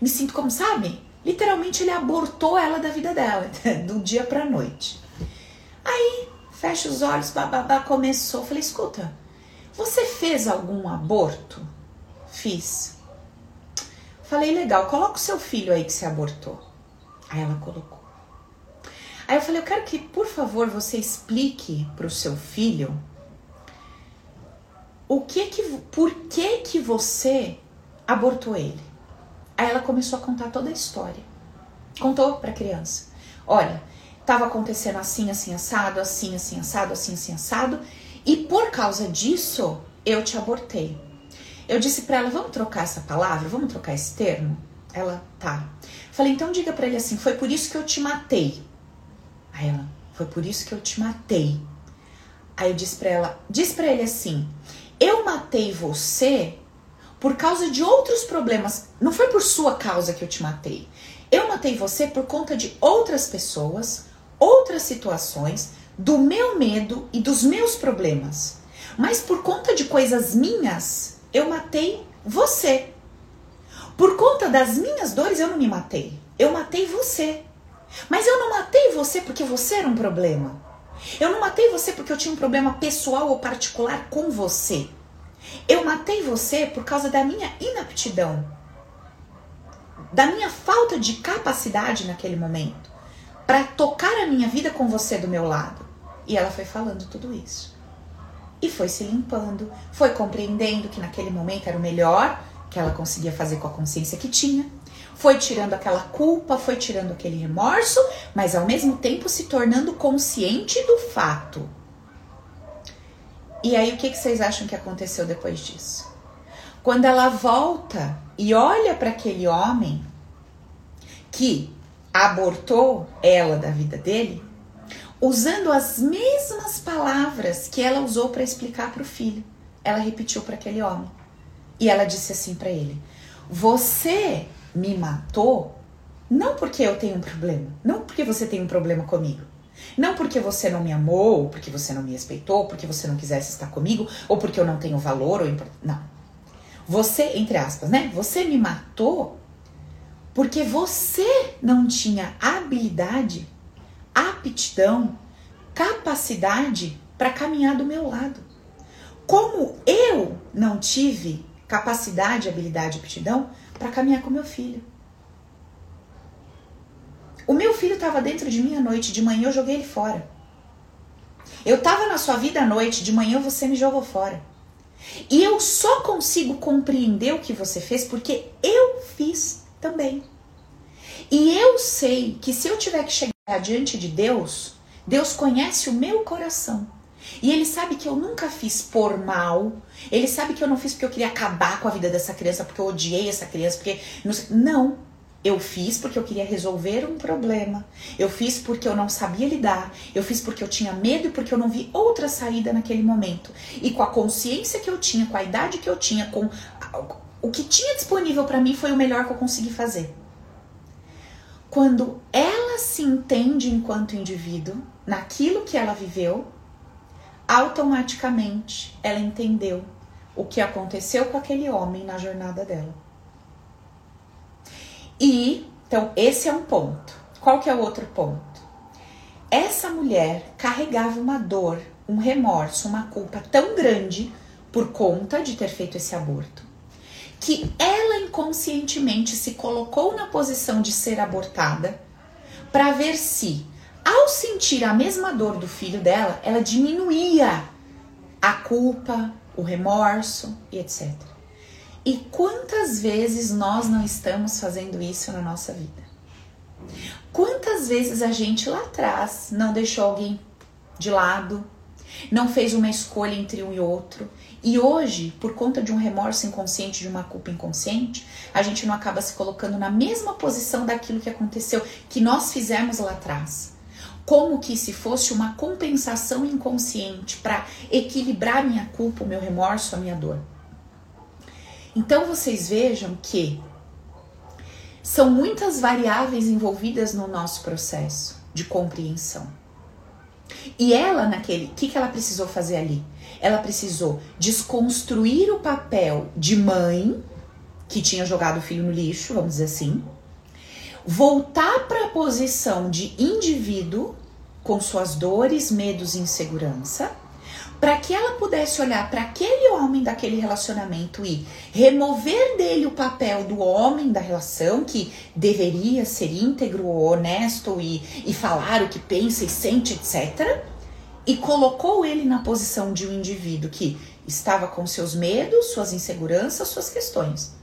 Me sinto como, sabe? Literalmente ele abortou ela da vida dela, do dia pra noite. Aí, fecha os olhos, bababá, começou. Falei, escuta, você fez algum aborto? Fiz. Falei, legal, coloca o seu filho aí que se abortou. Aí ela colocou. Aí eu falei, eu quero que, por favor, você explique para o seu filho o que que, por que que você abortou ele. Aí ela começou a contar toda a história. Contou para a criança. Olha, estava acontecendo assim, assim, assado, assim, assim, assado, assim, assim, assado, e por causa disso eu te abortei. Eu disse para ela, vamos trocar essa palavra, vamos trocar esse termo? Ela, tá. Falei, então diga para ele assim, foi por isso que eu te matei. Aí ela, foi por isso que eu te matei. Aí eu disse para ela, diz para ele assim, eu matei você por causa de outros problemas. Não foi por sua causa que eu te matei. Eu matei você por conta de outras pessoas, outras situações, do meu medo e dos meus problemas. Mas por conta de coisas minhas, eu matei você. Por conta das minhas dores, eu não me matei. Eu matei você. Mas eu não matei você porque você era um problema. Eu não matei você porque eu tinha um problema pessoal ou particular com você. Eu matei você por causa da minha inaptidão, da minha falta de capacidade naquele momento para tocar a minha vida com você do meu lado. E ela foi falando tudo isso. E foi se limpando, foi compreendendo que naquele momento era o melhor que ela conseguia fazer com a consciência que tinha. Foi tirando aquela culpa, foi tirando aquele remorso, mas ao mesmo tempo se tornando consciente do fato e aí, o que, que vocês acham que aconteceu depois disso? Quando ela volta e olha para aquele homem que abortou ela da vida dele, usando as mesmas palavras que ela usou para explicar para o filho, ela repetiu para aquele homem. E ela disse assim para ele: Você me matou não porque eu tenho um problema, não porque você tem um problema comigo. Não porque você não me amou, ou porque você não me respeitou, ou porque você não quisesse estar comigo, ou porque eu não tenho valor, ou import... não. Você, entre aspas, né? Você me matou porque você não tinha habilidade, aptidão, capacidade para caminhar do meu lado. Como eu não tive capacidade, habilidade aptidão para caminhar com meu filho. O meu filho estava dentro de mim à noite, de manhã eu joguei ele fora. Eu estava na sua vida à noite, de manhã você me jogou fora. E eu só consigo compreender o que você fez porque eu fiz também. E eu sei que se eu tiver que chegar diante de Deus, Deus conhece o meu coração. E ele sabe que eu nunca fiz por mal. Ele sabe que eu não fiz porque eu queria acabar com a vida dessa criança, porque eu odiei essa criança, porque não. Eu fiz porque eu queria resolver um problema. Eu fiz porque eu não sabia lidar. Eu fiz porque eu tinha medo e porque eu não vi outra saída naquele momento. E com a consciência que eu tinha, com a idade que eu tinha, com o que tinha disponível para mim foi o melhor que eu consegui fazer. Quando ela se entende enquanto indivíduo, naquilo que ela viveu, automaticamente ela entendeu o que aconteceu com aquele homem na jornada dela. E, então, esse é um ponto. Qual que é o outro ponto? Essa mulher carregava uma dor, um remorso, uma culpa tão grande por conta de ter feito esse aborto, que ela inconscientemente se colocou na posição de ser abortada para ver se, ao sentir a mesma dor do filho dela, ela diminuía a culpa, o remorso e etc. E quantas vezes nós não estamos fazendo isso na nossa vida? Quantas vezes a gente lá atrás não deixou alguém de lado, não fez uma escolha entre um e outro, e hoje, por conta de um remorso inconsciente, de uma culpa inconsciente, a gente não acaba se colocando na mesma posição daquilo que aconteceu, que nós fizemos lá atrás. Como que se fosse uma compensação inconsciente para equilibrar minha culpa, o meu remorso, a minha dor. Então vocês vejam que são muitas variáveis envolvidas no nosso processo de compreensão. E ela, naquele, o que, que ela precisou fazer ali? Ela precisou desconstruir o papel de mãe, que tinha jogado o filho no lixo, vamos dizer assim, voltar para a posição de indivíduo, com suas dores, medos e insegurança, para que ela pudesse olhar para aquele homem daquele relacionamento e remover dele o papel do homem da relação, que deveria ser íntegro, honesto e, e falar o que pensa e sente, etc. E colocou ele na posição de um indivíduo que estava com seus medos, suas inseguranças, suas questões.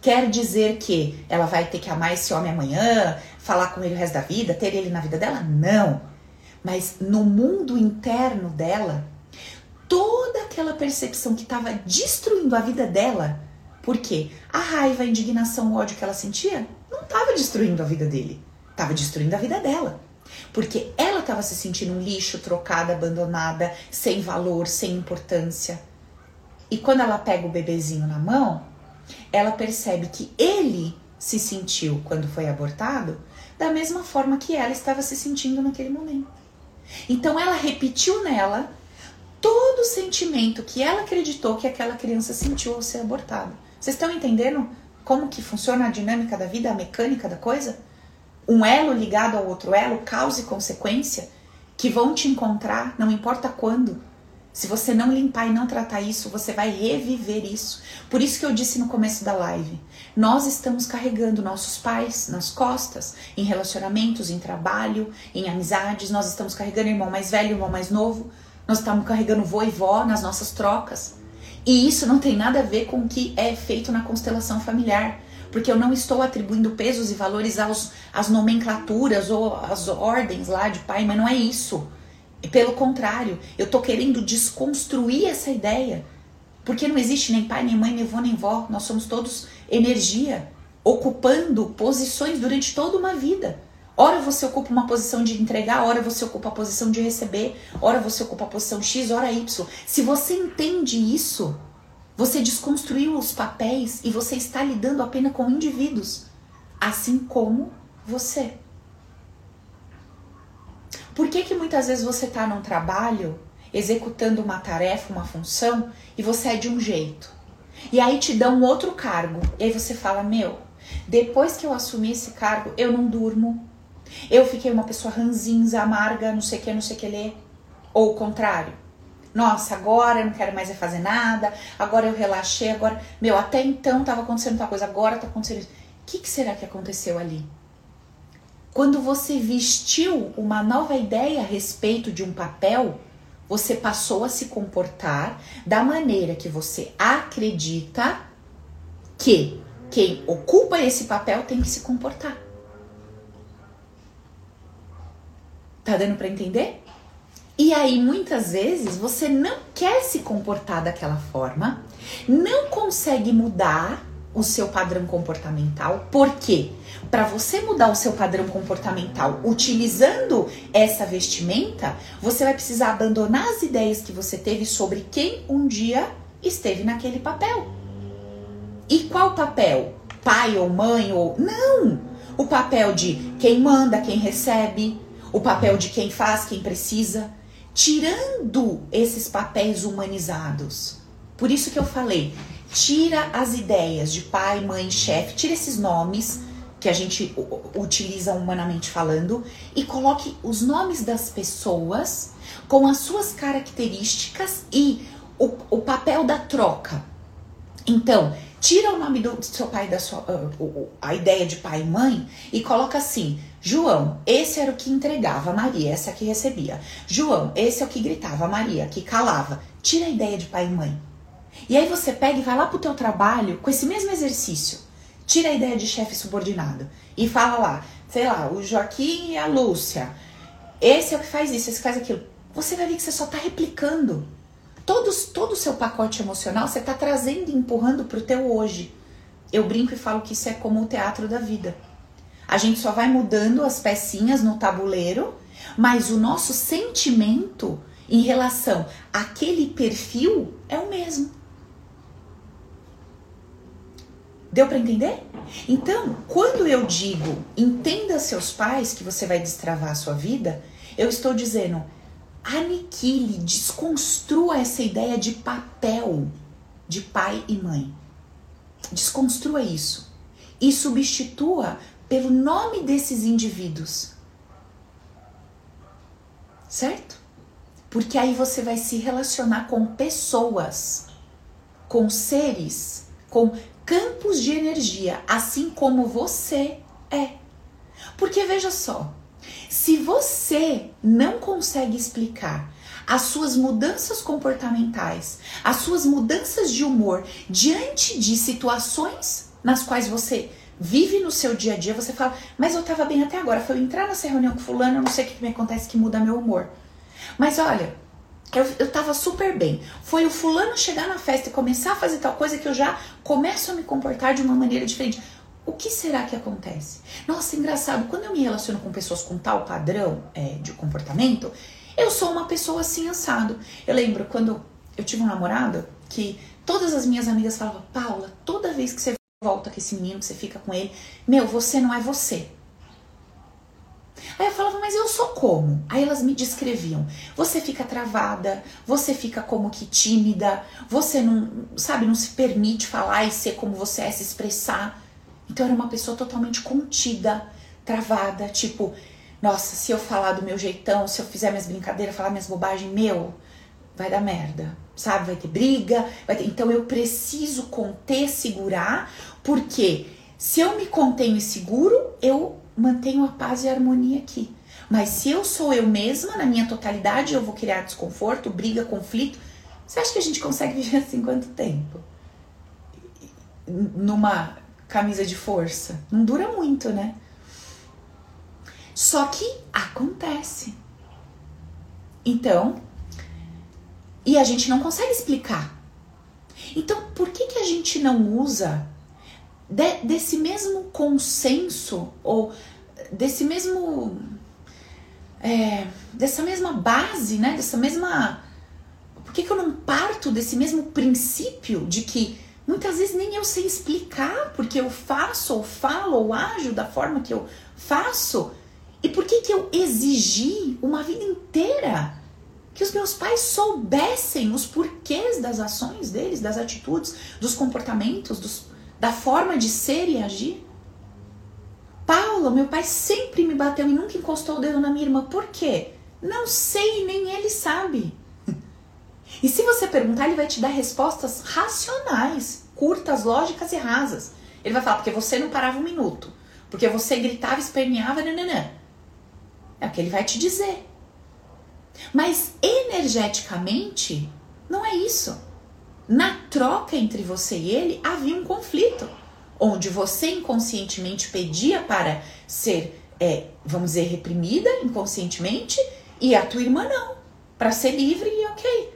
Quer dizer que ela vai ter que amar esse homem amanhã, falar com ele o resto da vida, ter ele na vida dela? Não. Mas no mundo interno dela, toda aquela percepção que estava destruindo a vida dela, porque a raiva, a indignação, o ódio que ela sentia não estava destruindo a vida dele, estava destruindo a vida dela. Porque ela estava se sentindo um lixo, trocada, abandonada, sem valor, sem importância. E quando ela pega o bebezinho na mão, ela percebe que ele se sentiu quando foi abortado da mesma forma que ela estava se sentindo naquele momento. Então ela repetiu nela todo o sentimento que ela acreditou que aquela criança sentiu ao ser abortada. Vocês estão entendendo como que funciona a dinâmica da vida, a mecânica da coisa? Um elo ligado ao outro elo, causa e consequência, que vão te encontrar, não importa quando. Se você não limpar e não tratar isso, você vai reviver isso. Por isso que eu disse no começo da live: nós estamos carregando nossos pais nas costas, em relacionamentos, em trabalho, em amizades, nós estamos carregando irmão mais velho, irmão mais novo, nós estamos carregando vô e vó nas nossas trocas. E isso não tem nada a ver com o que é feito na constelação familiar. Porque eu não estou atribuindo pesos e valores aos, às nomenclaturas ou às ordens lá de pai, mas não é isso. Pelo contrário, eu estou querendo desconstruir essa ideia. Porque não existe nem pai, nem mãe, nem vô, nem vó. Nós somos todos energia, ocupando posições durante toda uma vida. Ora você ocupa uma posição de entregar, ora você ocupa a posição de receber, ora você ocupa a posição X, ora Y. Se você entende isso, você desconstruiu os papéis e você está lidando apenas com indivíduos, assim como você. Por que, que muitas vezes você está num trabalho, executando uma tarefa, uma função, e você é de um jeito? E aí te dão outro cargo, e aí você fala: Meu, depois que eu assumi esse cargo, eu não durmo, eu fiquei uma pessoa ranzinza, amarga, não sei o que, não sei o que ler. Ou o contrário. Nossa, agora eu não quero mais fazer nada, agora eu relaxei, agora. Meu, até então tava acontecendo tal coisa, agora tá acontecendo isso. O que, que será que aconteceu ali? Quando você vestiu uma nova ideia a respeito de um papel, você passou a se comportar da maneira que você acredita que quem ocupa esse papel tem que se comportar. Tá dando para entender? E aí, muitas vezes, você não quer se comportar daquela forma, não consegue mudar o seu padrão comportamental. Por quê? Para você mudar o seu padrão comportamental utilizando essa vestimenta, você vai precisar abandonar as ideias que você teve sobre quem um dia esteve naquele papel. E qual papel? Pai ou mãe ou. Não! O papel de quem manda, quem recebe, o papel de quem faz, quem precisa, tirando esses papéis humanizados. Por isso que eu falei, tira as ideias de pai, mãe, chefe, tira esses nomes que a gente utiliza humanamente falando e coloque os nomes das pessoas com as suas características e o, o papel da troca. Então, tira o nome do seu pai da sua uh, a ideia de pai e mãe e coloca assim: João, esse era o que entregava, Maria, essa que recebia. João, esse é o que gritava, Maria, que calava. Tira a ideia de pai e mãe. E aí você pega e vai lá pro teu trabalho com esse mesmo exercício. Tira a ideia de chefe subordinado e fala lá, sei lá, o Joaquim e a Lúcia. Esse é o que faz isso, esse faz aquilo. Você vai ver que você só tá replicando. Todos, todo o seu pacote emocional você tá trazendo e empurrando pro teu hoje. Eu brinco e falo que isso é como o teatro da vida. A gente só vai mudando as pecinhas no tabuleiro, mas o nosso sentimento em relação àquele perfil é o mesmo. Deu para entender? Então, quando eu digo entenda seus pais que você vai destravar a sua vida, eu estou dizendo aniquile, desconstrua essa ideia de papel de pai e mãe. Desconstrua isso e substitua pelo nome desses indivíduos. Certo? Porque aí você vai se relacionar com pessoas, com seres, com campos de energia, assim como você é. Porque veja só, se você não consegue explicar as suas mudanças comportamentais, as suas mudanças de humor diante de situações nas quais você vive no seu dia a dia, você fala, mas eu tava bem até agora, foi eu entrar nessa reunião com fulano, eu não sei o que, me acontece que muda meu humor. Mas olha, eu, eu tava super bem. Foi o fulano chegar na festa e começar a fazer tal coisa que eu já começo a me comportar de uma maneira diferente. O que será que acontece? Nossa, engraçado, quando eu me relaciono com pessoas com tal padrão é, de comportamento, eu sou uma pessoa assim assado. Eu lembro quando eu tive um namorado que todas as minhas amigas falavam: Paula, toda vez que você volta com esse menino, você fica com ele, meu, você não é você. Aí eu falava, mas eu sou como? Aí elas me descreviam. Você fica travada, você fica como que tímida, você não, sabe, não se permite falar e ser como você é, se expressar. Então eu era uma pessoa totalmente contida, travada, tipo, nossa, se eu falar do meu jeitão, se eu fizer minhas brincadeiras, falar minhas bobagens, meu, vai dar merda, sabe? Vai ter briga, vai ter... então eu preciso conter, segurar, porque se eu me contenho e seguro, eu mantenho a paz e a harmonia aqui. Mas se eu sou eu mesma, na minha totalidade, eu vou criar desconforto, briga, conflito. Você acha que a gente consegue viver assim quanto tempo? Numa camisa de força? Não dura muito, né? Só que acontece. Então, e a gente não consegue explicar. Então, por que, que a gente não usa de, desse mesmo consenso ou desse mesmo. É, dessa mesma base, né? Dessa mesma. Por que, que eu não parto desse mesmo princípio de que muitas vezes nem eu sei explicar porque eu faço, ou falo, ou ajo da forma que eu faço? E por que, que eu exigi uma vida inteira que os meus pais soubessem os porquês das ações deles, das atitudes, dos comportamentos, dos, da forma de ser e agir? Paulo, meu pai sempre me bateu e nunca encostou o dedo na minha irmã. Por quê? Não sei, nem ele sabe. E se você perguntar, ele vai te dar respostas racionais, curtas, lógicas e rasas. Ele vai falar, porque você não parava um minuto, porque você gritava, esperneava, nananã. É o que ele vai te dizer. Mas energeticamente, não é isso. Na troca entre você e ele havia um conflito, onde você inconscientemente pedia para ser, é, vamos dizer, reprimida inconscientemente e a tua irmã não, para ser livre e ok.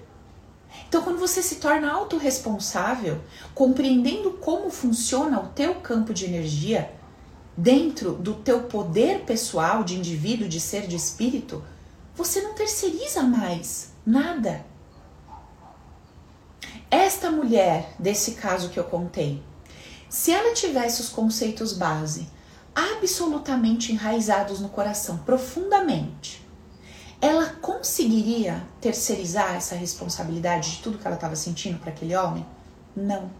Então, quando você se torna autorresponsável, compreendendo como funciona o teu campo de energia, dentro do teu poder pessoal de indivíduo, de ser, de espírito, você não terceiriza mais nada. Esta mulher, desse caso que eu contei, se ela tivesse os conceitos base absolutamente enraizados no coração, profundamente, ela conseguiria terceirizar essa responsabilidade de tudo que ela estava sentindo para aquele homem? Não.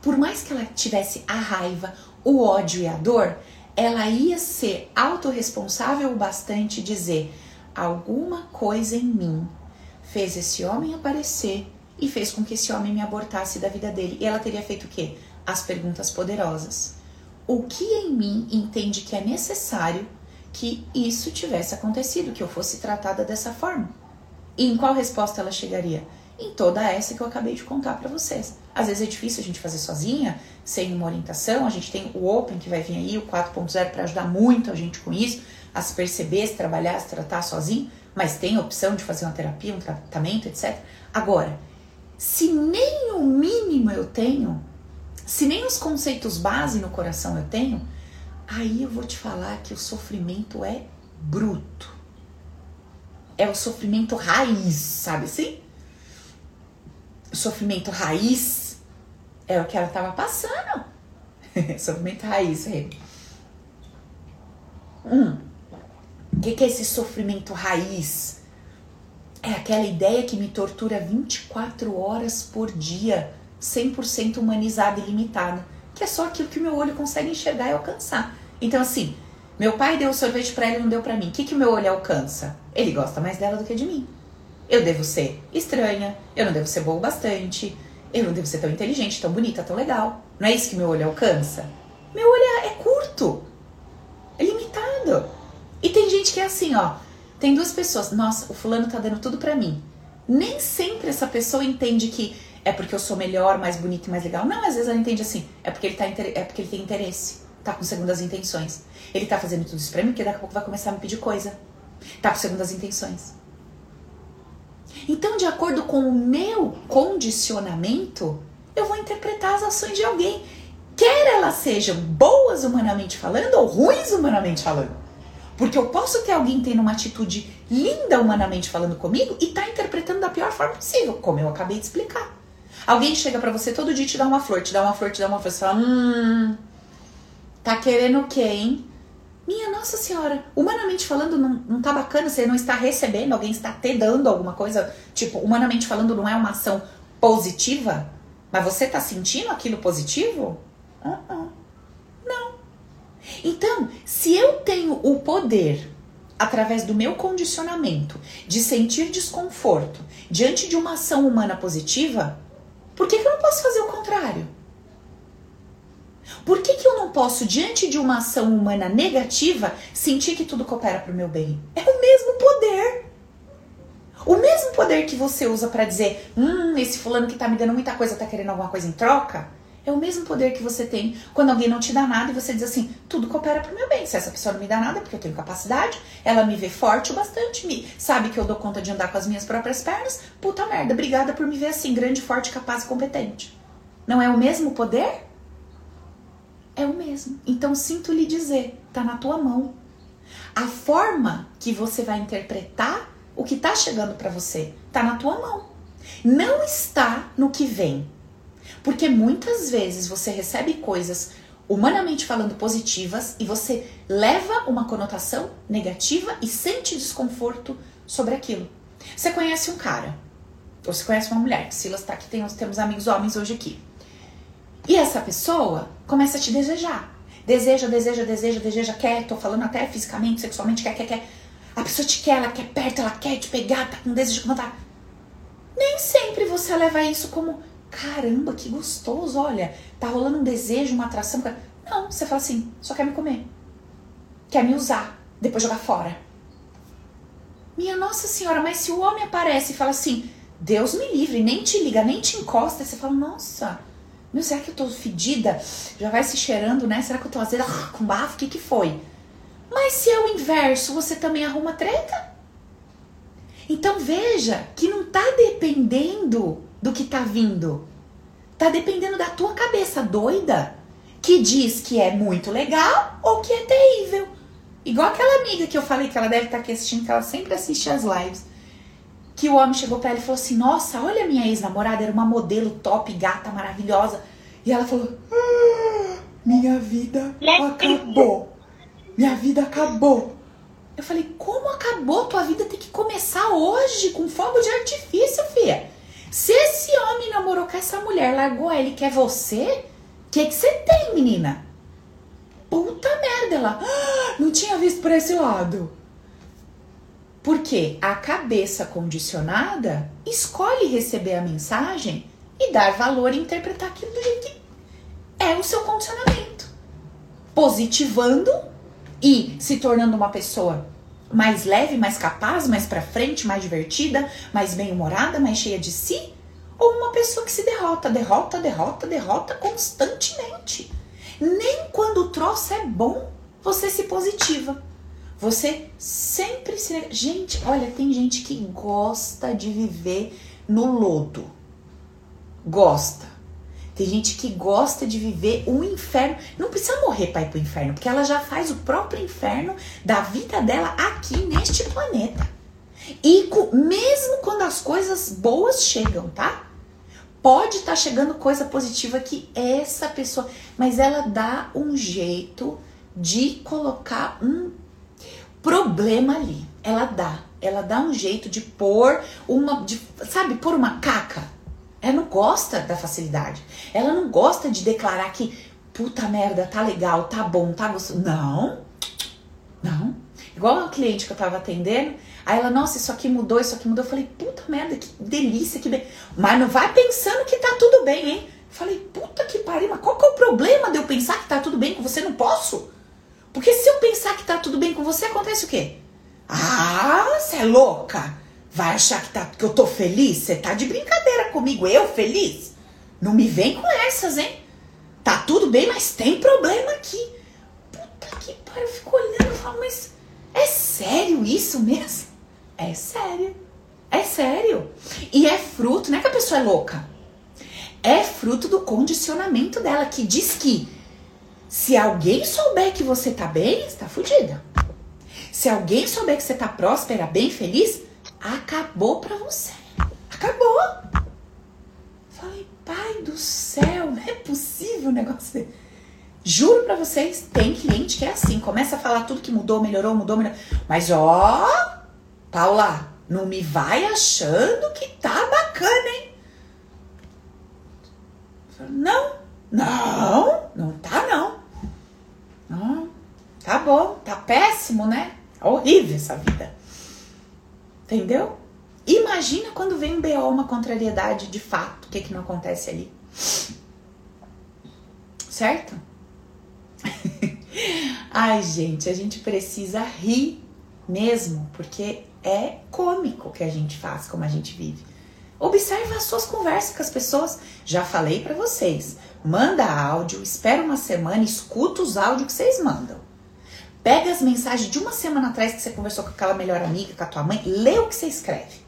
Por mais que ela tivesse a raiva, o ódio e a dor, ela ia ser autorresponsável o bastante dizer: alguma coisa em mim fez esse homem aparecer e fez com que esse homem me abortasse da vida dele. E ela teria feito o quê? As perguntas poderosas. O que em mim entende que é necessário que isso tivesse acontecido, que eu fosse tratada dessa forma? E em qual resposta ela chegaria? Em toda essa que eu acabei de contar para vocês. Às vezes é difícil a gente fazer sozinha, sem uma orientação. A gente tem o Open que vai vir aí, o 4.0 para ajudar muito a gente com isso, a se perceber, se trabalhar, se tratar sozinho, mas tem a opção de fazer uma terapia, um tratamento, etc. Agora, se nem o mínimo eu tenho, se nem os conceitos base no coração eu tenho, aí eu vou te falar que o sofrimento é bruto. É o sofrimento raiz, sabe assim? O sofrimento raiz é o que ela estava passando. sofrimento raiz, Rê. Hum. O que, que é esse sofrimento raiz? É aquela ideia que me tortura 24 horas por dia, 100% humanizada e limitada, que é só aquilo que o meu olho consegue enxergar e alcançar. Então, assim, meu pai deu o sorvete para ele e não deu para mim. O que, que o meu olho alcança? Ele gosta mais dela do que de mim. Eu devo ser estranha, eu não devo ser boa bastante, eu não devo ser tão inteligente, tão bonita, tão legal. Não é isso que meu olho alcança? Meu olho é curto, é limitado. E tem gente que é assim, ó. Tem duas pessoas. Nossa, o fulano tá dando tudo para mim. Nem sempre essa pessoa entende que é porque eu sou melhor, mais bonita e mais legal. Não, às vezes ela entende assim. É porque ele, tá, é porque ele tem interesse. Tá com segundas intenções. Ele tá fazendo tudo isso pra mim porque daqui a pouco vai começar a me pedir coisa. Tá com segundas intenções. Então, de acordo com o meu condicionamento, eu vou interpretar as ações de alguém. Quer elas sejam boas humanamente falando ou ruins humanamente falando. Porque eu posso ter alguém tendo uma atitude linda humanamente falando comigo e tá interpretando da pior forma possível, como eu acabei de explicar. Alguém chega para você todo dia e te dá uma flor, te dá uma flor, te dá uma flor, você fala, hum, tá querendo o quê, hein? Minha Nossa Senhora, humanamente falando, não, não tá bacana, você não está recebendo, alguém está te dando alguma coisa, tipo, humanamente falando, não é uma ação positiva, mas você tá sentindo aquilo positivo? Uh -uh. Então, se eu tenho o poder, através do meu condicionamento, de sentir desconforto diante de uma ação humana positiva, por que, que eu não posso fazer o contrário? Por que, que eu não posso, diante de uma ação humana negativa, sentir que tudo coopera para o meu bem? É o mesmo poder. O mesmo poder que você usa para dizer, hum, esse fulano que tá me dando muita coisa tá querendo alguma coisa em troca, é o mesmo poder que você tem quando alguém não te dá nada e você diz assim: tudo coopera pro meu bem. Se essa pessoa não me dá nada, porque eu tenho capacidade, ela me vê forte o bastante, me sabe que eu dou conta de andar com as minhas próprias pernas, puta merda, obrigada por me ver assim, grande, forte, capaz e competente. Não é o mesmo poder? É o mesmo. Então sinto lhe dizer, tá na tua mão. A forma que você vai interpretar o que tá chegando para você tá na tua mão. Não está no que vem. Porque muitas vezes você recebe coisas humanamente falando positivas e você leva uma conotação negativa e sente desconforto sobre aquilo. Você conhece um cara, ou você conhece uma mulher, Silas está aqui, tem, temos amigos homens hoje aqui. E essa pessoa começa a te desejar. Deseja, deseja, deseja, deseja, quer, tô falando até fisicamente, sexualmente, quer, quer, quer. A pessoa te quer, ela quer perto, ela quer te pegar, tá com desejo de contar. Nem sempre você leva isso como caramba, que gostoso, olha, tá rolando um desejo, uma atração. Não, você fala assim, só quer me comer. Quer me usar, depois jogar fora. Minha Nossa Senhora, mas se o homem aparece e fala assim, Deus me livre, nem te liga, nem te encosta, você fala, nossa, meu, será que eu tô fedida? Já vai se cheirando, né? Será que eu tô azeda com bafo? O que que foi? Mas se é o inverso, você também arruma treta? Então veja que não tá dependendo do que tá vindo. Tá dependendo da tua cabeça doida que diz que é muito legal ou que é terrível. Igual aquela amiga que eu falei que ela deve estar tá aqui assistindo, que ela sempre assiste as lives. Que o homem chegou para ela e falou assim: Nossa, olha a minha ex-namorada, era uma modelo top, gata, maravilhosa. E ela falou: ah, Minha vida acabou. Minha vida acabou. Eu falei: Como acabou? Tua vida tem que começar hoje com fogo de artifício, filha. Se esse homem namorou com essa mulher, largou ele, quer você? O que você tem, menina? Puta merda, ela ah, não tinha visto por esse lado. Porque a cabeça condicionada escolhe receber a mensagem e dar valor e interpretar aquilo do jeito que é o seu condicionamento. Positivando e se tornando uma pessoa mais leve, mais capaz, mais para frente, mais divertida, mais bem-humorada, mais cheia de si, ou uma pessoa que se derrota, derrota, derrota, derrota constantemente. Nem quando o troço é bom, você se positiva. Você sempre se. Gente, olha, tem gente que gosta de viver no lodo. Gosta. Tem gente que gosta de viver um inferno. Não precisa morrer para ir pro inferno, porque ela já faz o próprio inferno da vida dela aqui neste planeta. E mesmo quando as coisas boas chegam, tá? Pode estar tá chegando coisa positiva que essa pessoa, mas ela dá um jeito de colocar um problema ali. Ela dá, ela dá um jeito de pôr uma, de, sabe, pôr uma caca. Ela não gosta da facilidade. Ela não gosta de declarar que puta merda, tá legal, tá bom, tá gostoso. Não, não. Igual uma cliente que eu tava atendendo, aí ela, nossa, isso aqui mudou, isso aqui mudou. Eu falei, puta merda, que delícia, que bem. Mas não vai pensando que tá tudo bem, hein? Eu falei, puta que pariu, mas qual que é o problema de eu pensar que tá tudo bem com você? Não posso. Porque se eu pensar que tá tudo bem com você, acontece o quê? Ah, você é louca? Vai achar que, tá, que eu tô feliz? Você tá de brincadeira comigo, eu feliz? Não me vem com essas, hein? Tá tudo bem, mas tem problema aqui. Puta que pariu, eu fico olhando e falo, mas é sério isso mesmo? É sério. É sério. E é fruto, não é que a pessoa é louca. É fruto do condicionamento dela, que diz que se alguém souber que você tá bem, está fodida. Se alguém souber que você tá próspera, bem, feliz, acabou pra você. Acabou. Falei, pai do céu, não é possível o negócio Juro pra vocês, tem cliente que é assim, começa a falar tudo que mudou, melhorou, mudou, melhorou. Mas ó, Paula, não me vai achando que tá bacana, hein? Não, não, não tá não. Não, tá bom, tá péssimo, né? Horrível essa vida. Entendeu? Imagina quando vem um BO, uma contrariedade de fato, o que, que não acontece ali. Certo? Ai, gente, a gente precisa rir mesmo, porque é cômico o que a gente faz, como a gente vive. Observe as suas conversas com as pessoas. Já falei para vocês. Manda áudio, espera uma semana, escuta os áudios que vocês mandam. Pega as mensagens de uma semana atrás que você conversou com aquela melhor amiga, com a tua mãe, lê o que você escreve.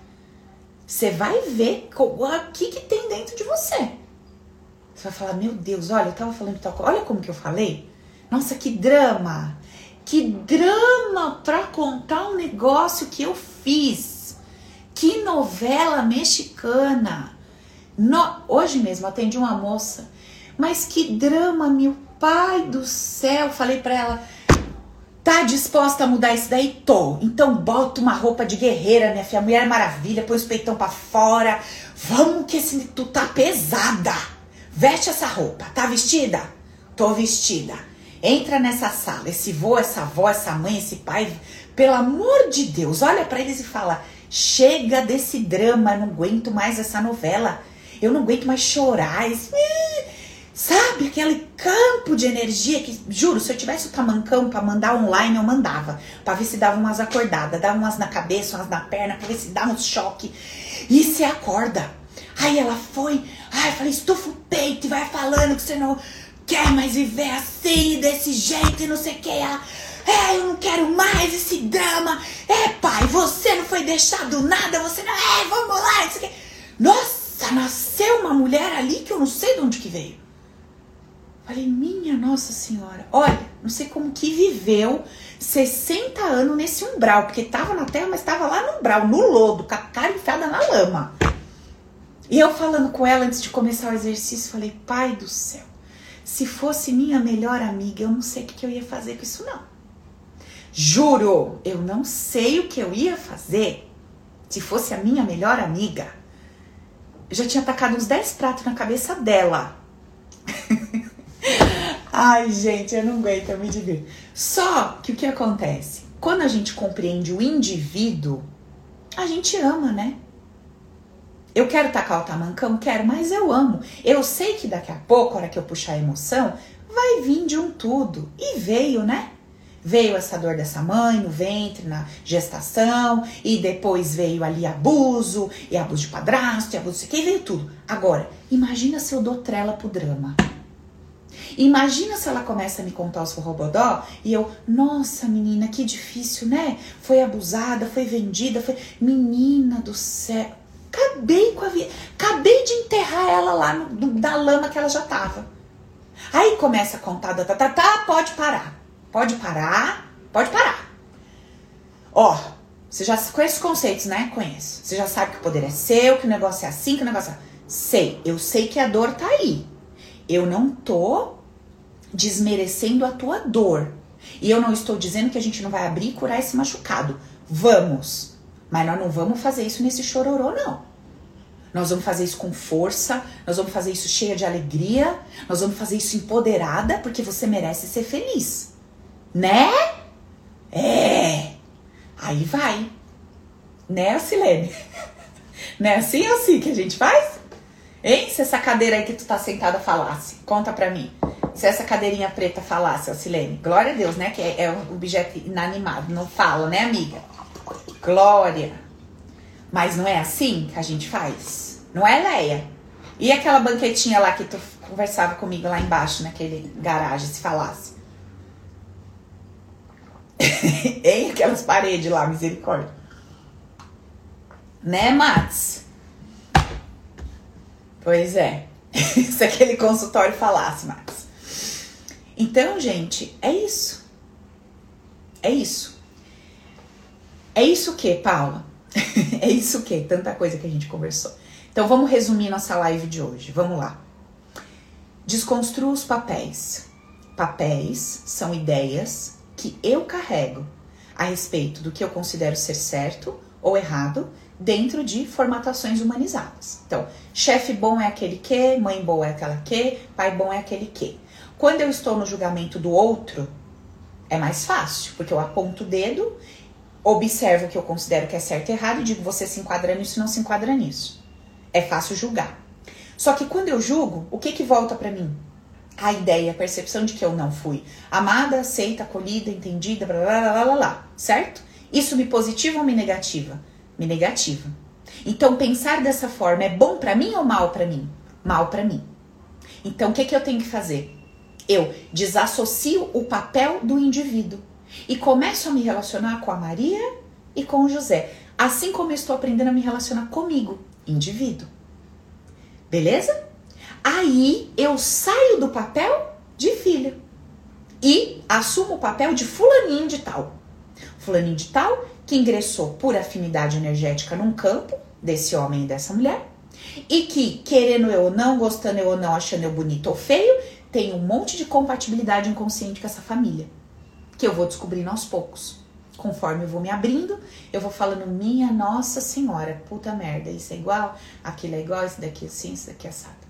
Você vai ver o que, que tem dentro de você. Você vai falar, meu Deus, olha, eu tava falando tal coisa, olha como que eu falei. Nossa, que drama! Que drama para contar um negócio que eu fiz. Que novela mexicana. No... Hoje mesmo atendi uma moça. Mas que drama, meu pai do céu. Falei para ela, Tá disposta a mudar isso daí? Tô. Então bota uma roupa de guerreira, minha filha. Mulher Maravilha, põe os peitão pra fora. Vamos que esse, tu tá pesada. Veste essa roupa. Tá vestida? Tô vestida. Entra nessa sala. Esse vô, essa avó, essa mãe, esse pai. Pelo amor de Deus, olha para eles e fala: chega desse drama, não aguento mais essa novela. Eu não aguento mais chorar. Esse... Sabe aquele campo de energia que, juro, se eu tivesse o tamancão para mandar online, eu mandava. Pra ver se dava umas acordadas, dava umas na cabeça, umas na perna, pra ver se dava um choque. E se acorda. Aí ela foi, ai, eu falei, estufa o peito e vai falando que você não quer mais viver assim, desse jeito e não sei o que. Ela, é, eu não quero mais esse drama. É, pai, você não foi deixado nada, você não. É, vamos lá. Nossa, nasceu uma mulher ali que eu não sei de onde que veio. Falei, minha Nossa Senhora, olha, não sei como que viveu 60 anos nesse umbral, porque tava na terra, mas tava lá no umbral, no lodo, com a cara enfiada na lama. E eu falando com ela antes de começar o exercício, falei, pai do céu, se fosse minha melhor amiga, eu não sei o que eu ia fazer com isso não. Juro, eu não sei o que eu ia fazer se fosse a minha melhor amiga. Eu já tinha tacado uns 10 pratos na cabeça dela. Ai, gente, eu não aguento, eu me divirto. Só que o que acontece? Quando a gente compreende o indivíduo, a gente ama, né? Eu quero tacar o tamancão? Quero, mas eu amo. Eu sei que daqui a pouco, a hora que eu puxar a emoção, vai vir de um tudo. E veio, né? Veio essa dor dessa mãe no ventre, na gestação, e depois veio ali abuso, e abuso de padrasto, e abuso de que veio tudo. Agora, imagina se eu dou trela pro drama. Imagina se ela começa a me contar os forrobodó e eu, nossa menina, que difícil, né? Foi abusada, foi vendida, foi. Menina do céu. Acabei com a vida. Acabei de enterrar ela lá no, na lama que ela já tava. Aí começa a contar, tá, tá, tá, tá, pode parar. Pode parar, pode parar. Ó, você já conhece os conceitos, né? Conheço. Você já sabe que o poder é seu, que o negócio é assim, que o negócio é. Sei, eu sei que a dor tá aí. Eu não tô desmerecendo a tua dor. E eu não estou dizendo que a gente não vai abrir e curar esse machucado. Vamos. Mas nós não vamos fazer isso nesse chororô, não. Nós vamos fazer isso com força, nós vamos fazer isso cheia de alegria, nós vamos fazer isso empoderada, porque você merece ser feliz. Né? É. Aí vai. Né, Silene? Não é assim ou assim que a gente faz? Hein? Se essa cadeira aí que tu tá sentada falasse, conta pra mim. Se essa cadeirinha preta falasse, Silene, glória a Deus, né? Que é, é um objeto inanimado, não fala, né, amiga? Glória. Mas não é assim que a gente faz? Não é, Leia? E aquela banquetinha lá que tu conversava comigo lá embaixo, naquele garagem, se falasse? em aquelas paredes lá, misericórdia. Né, Mats? Pois é. Se aquele consultório falasse, Mats. Então, gente, é isso. É isso. É isso que, Paula? é isso o que? Tanta coisa que a gente conversou. Então, vamos resumir nossa live de hoje. Vamos lá. Desconstrua os papéis. Papéis são ideias que eu carrego a respeito do que eu considero ser certo ou errado dentro de formatações humanizadas. Então, chefe bom é aquele que, mãe boa é aquela que, pai bom é aquele que. Quando eu estou no julgamento do outro, é mais fácil, porque eu aponto o dedo, observo o que eu considero que é certo e errado e digo você se enquadra nisso, não se enquadra nisso. É fácil julgar. Só que quando eu julgo, o que que volta para mim? a ideia, a percepção de que eu não fui amada, aceita, acolhida, entendida, blá blá blá blá blá, certo? Isso me positiva ou me negativa? Me negativa. Então pensar dessa forma é bom para mim ou mal para mim? Mal para mim. Então o que que eu tenho que fazer? Eu desassocio o papel do indivíduo e começo a me relacionar com a Maria e com o José, assim como eu estou aprendendo a me relacionar comigo, indivíduo. Beleza? Aí eu saio do papel de filha e assumo o papel de fulaninho de tal. Fulaninho de tal que ingressou por afinidade energética num campo desse homem e dessa mulher e que, querendo eu ou não, gostando eu ou não, achando eu bonito ou feio, tem um monte de compatibilidade inconsciente com essa família que eu vou descobrindo aos poucos. Conforme eu vou me abrindo, eu vou falando, minha Nossa Senhora, puta merda, isso é igual, aquilo é igual, isso daqui é assim, isso daqui é assado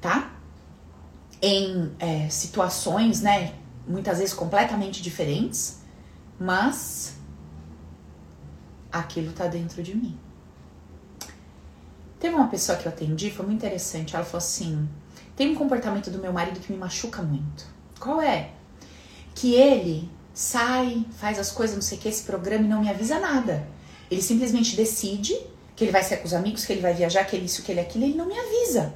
tá? Em é, situações, né? Muitas vezes completamente diferentes, mas aquilo tá dentro de mim. Teve uma pessoa que eu atendi, foi muito interessante. Ela falou assim: tem um comportamento do meu marido que me machuca muito. Qual é? Que ele sai, faz as coisas, não sei o que, esse programa e não me avisa nada. Ele simplesmente decide que ele vai sair com os amigos, que ele vai viajar, que ele isso, que ele aquilo, e ele não me avisa.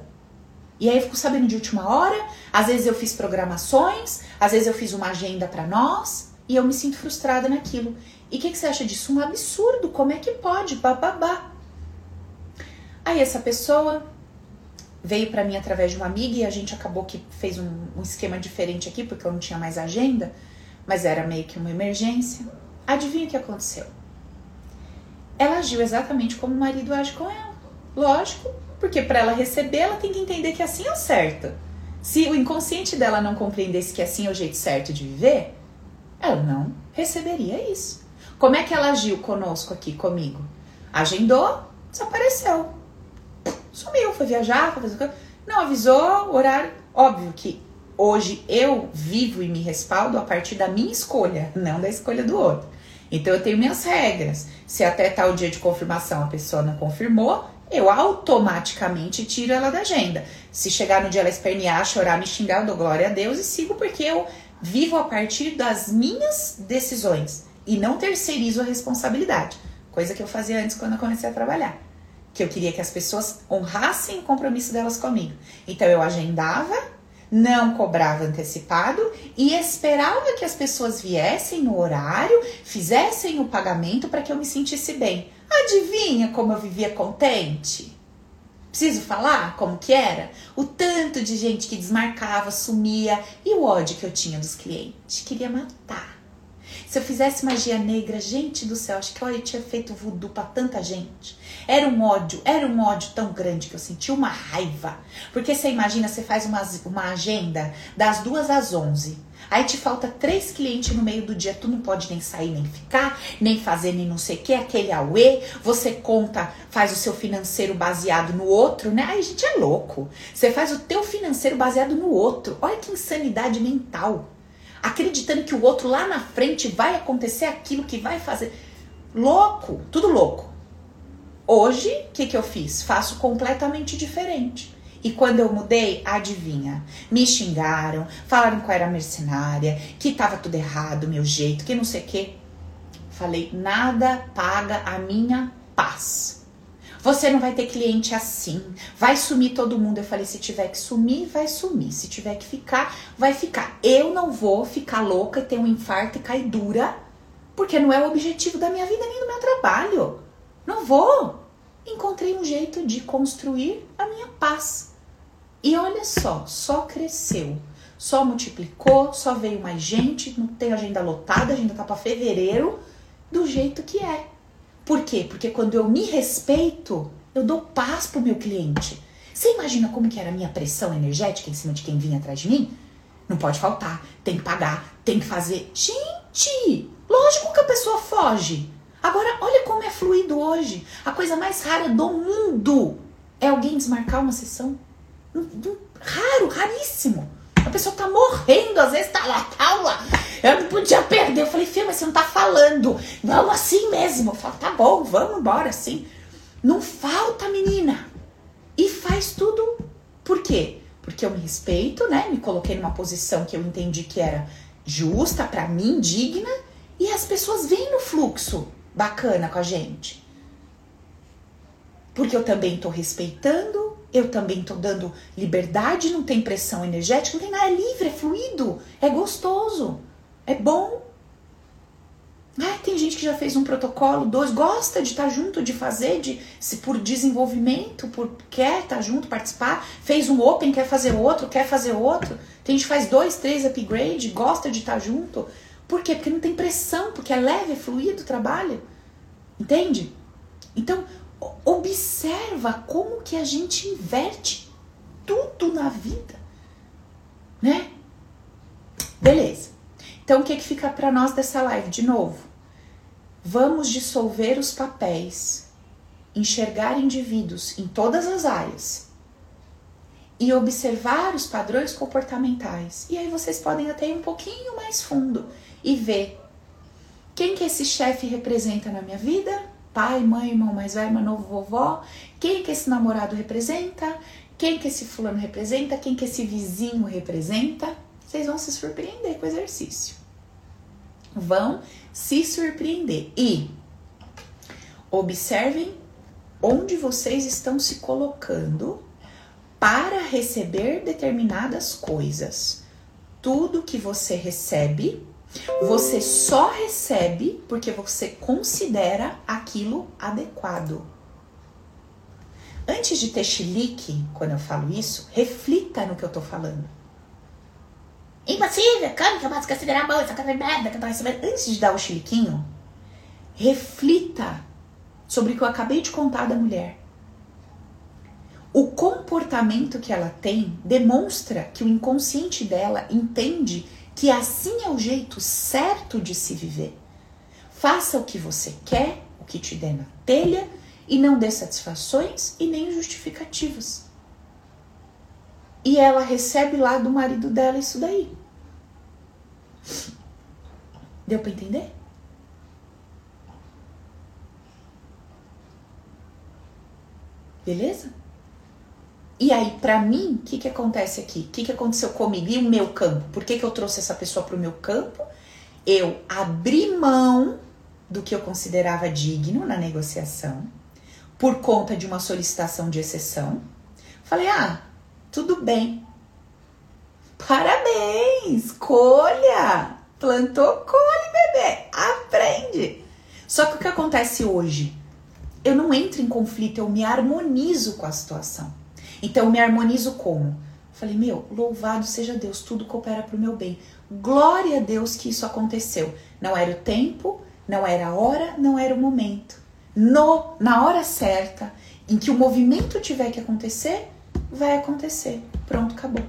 E aí eu fico sabendo de última hora, às vezes eu fiz programações, às vezes eu fiz uma agenda para nós e eu me sinto frustrada naquilo. E o que, que, você acha disso? Um absurdo, como é que pode? Bababá. Aí essa pessoa veio para mim através de uma amiga e a gente acabou que fez um, um esquema diferente aqui, porque eu não tinha mais agenda, mas era meio que uma emergência. Adivinha o que aconteceu? Ela agiu exatamente como o marido age com ela. Lógico, porque para ela receber, ela tem que entender que assim é o certo. Se o inconsciente dela não compreendesse que assim é o jeito certo de viver, ela não receberia isso. Como é que ela agiu conosco aqui, comigo? Agendou, desapareceu. Sumiu, foi viajar, foi fazer. Não avisou, horário. Óbvio que hoje eu vivo e me respaldo a partir da minha escolha, não da escolha do outro. Então eu tenho minhas regras. Se até tal dia de confirmação a pessoa não confirmou, eu automaticamente tiro ela da agenda. Se chegar no dia ela espernear, chorar, me xingar, eu dou glória a Deus e sigo porque eu vivo a partir das minhas decisões e não terceirizo a responsabilidade. Coisa que eu fazia antes quando eu comecei a trabalhar. Que eu queria que as pessoas honrassem o compromisso delas comigo. Então eu agendava, não cobrava antecipado e esperava que as pessoas viessem no horário, fizessem o pagamento para que eu me sentisse bem. Adivinha como eu vivia contente? Preciso falar como que era? O tanto de gente que desmarcava, sumia e o ódio que eu tinha dos clientes. Queria matar. Se eu fizesse magia negra, gente do céu, acho que eu tinha feito voodoo pra tanta gente. Era um ódio, era um ódio tão grande que eu senti uma raiva. Porque você imagina, você faz uma, uma agenda das duas às onze. Aí te falta três clientes no meio do dia, tu não pode nem sair, nem ficar, nem fazer, nem não sei o que, aquele auê. Você conta, faz o seu financeiro baseado no outro, né? Aí gente é louco. Você faz o teu financeiro baseado no outro. Olha que insanidade mental. Acreditando que o outro lá na frente vai acontecer aquilo que vai fazer. Louco, tudo louco. Hoje, o que, que eu fiz? Faço completamente diferente. E quando eu mudei, adivinha? Me xingaram, falaram que eu era mercenária, que tava tudo errado, meu jeito, que não sei o quê. Falei, nada paga a minha paz. Você não vai ter cliente assim, vai sumir todo mundo. Eu falei, se tiver que sumir, vai sumir. Se tiver que ficar, vai ficar. Eu não vou ficar louca e ter um infarto e cair dura, porque não é o objetivo da minha vida nem do meu trabalho. Não vou. Encontrei um jeito de construir a minha paz. E olha só, só cresceu, só multiplicou, só veio mais gente, não tem agenda lotada, a agenda tá para fevereiro, do jeito que é. Por quê? Porque quando eu me respeito, eu dou paz pro meu cliente. Você imagina como que era a minha pressão energética em cima de quem vinha atrás de mim? Não pode faltar, tem que pagar, tem que fazer. Gente, lógico que a pessoa foge. Agora, olha como é fluido hoje. A coisa mais rara do mundo é alguém desmarcar uma sessão. Raro, raríssimo. A pessoa tá morrendo, às vezes tá lá, tá lá. Eu não podia perder. Eu falei, filha, mas você não tá falando. Vamos assim mesmo. Eu falo, tá bom, vamos embora assim. Não falta, menina. E faz tudo. Por quê? Porque eu me respeito, né? Me coloquei numa posição que eu entendi que era justa, para mim, digna. E as pessoas vêm no fluxo bacana com a gente. Porque eu também tô respeitando, eu também estou dando liberdade, não tem pressão energética, não tem nada, é livre, é fluido, é gostoso, é bom. Ah, tem gente que já fez um protocolo, dois, gosta de estar tá junto, de fazer, de se por desenvolvimento, por quer estar tá junto, participar, fez um open, quer fazer outro, quer fazer outro. Tem gente que faz dois, três upgrade, gosta de estar tá junto. Por quê? Porque não tem pressão, porque é leve, é fluido o trabalho. Entende? Então, observa como que a gente inverte tudo na vida, né? Beleza. Então o que que fica para nós dessa live de novo? Vamos dissolver os papéis, enxergar indivíduos em todas as áreas e observar os padrões comportamentais. E aí vocês podem até ir um pouquinho mais fundo e ver quem que esse chefe representa na minha vida, pai, mãe, irmão mais velho, mais novo, vovó, quem que esse namorado representa, quem que esse fulano representa, quem que esse vizinho representa. Vocês vão se surpreender com o exercício. Vão se surpreender e observem onde vocês estão se colocando para receber determinadas coisas. Tudo que você recebe você só recebe porque você considera aquilo adequado. Antes de ter chilique, quando eu falo isso, reflita no que eu tô falando. Impossível, como que eu posso considerar bom essa coisa merda que eu tô recebendo? Antes de dar o chiliquinho, reflita sobre o que eu acabei de contar da mulher. O comportamento que ela tem demonstra que o inconsciente dela entende que assim é o jeito certo de se viver. Faça o que você quer, o que te der na telha, e não dê satisfações e nem justificativas. E ela recebe lá do marido dela isso daí. Deu para entender? Beleza? E aí, para mim, o que, que acontece aqui? O que, que aconteceu comigo e o meu campo? Por que, que eu trouxe essa pessoa para o meu campo? Eu abri mão do que eu considerava digno na negociação, por conta de uma solicitação de exceção. Falei, ah, tudo bem. Parabéns, colha! Plantou, colhe, bebê. Aprende. Só que o que acontece hoje? Eu não entro em conflito, eu me harmonizo com a situação. Então eu me harmonizo como? Falei, meu, louvado seja Deus, tudo coopera para o meu bem. glória a Deus que isso aconteceu. Não era o tempo, não era a hora, não era o momento. No, na hora certa, em que o movimento tiver que acontecer, vai acontecer. Pronto, acabou.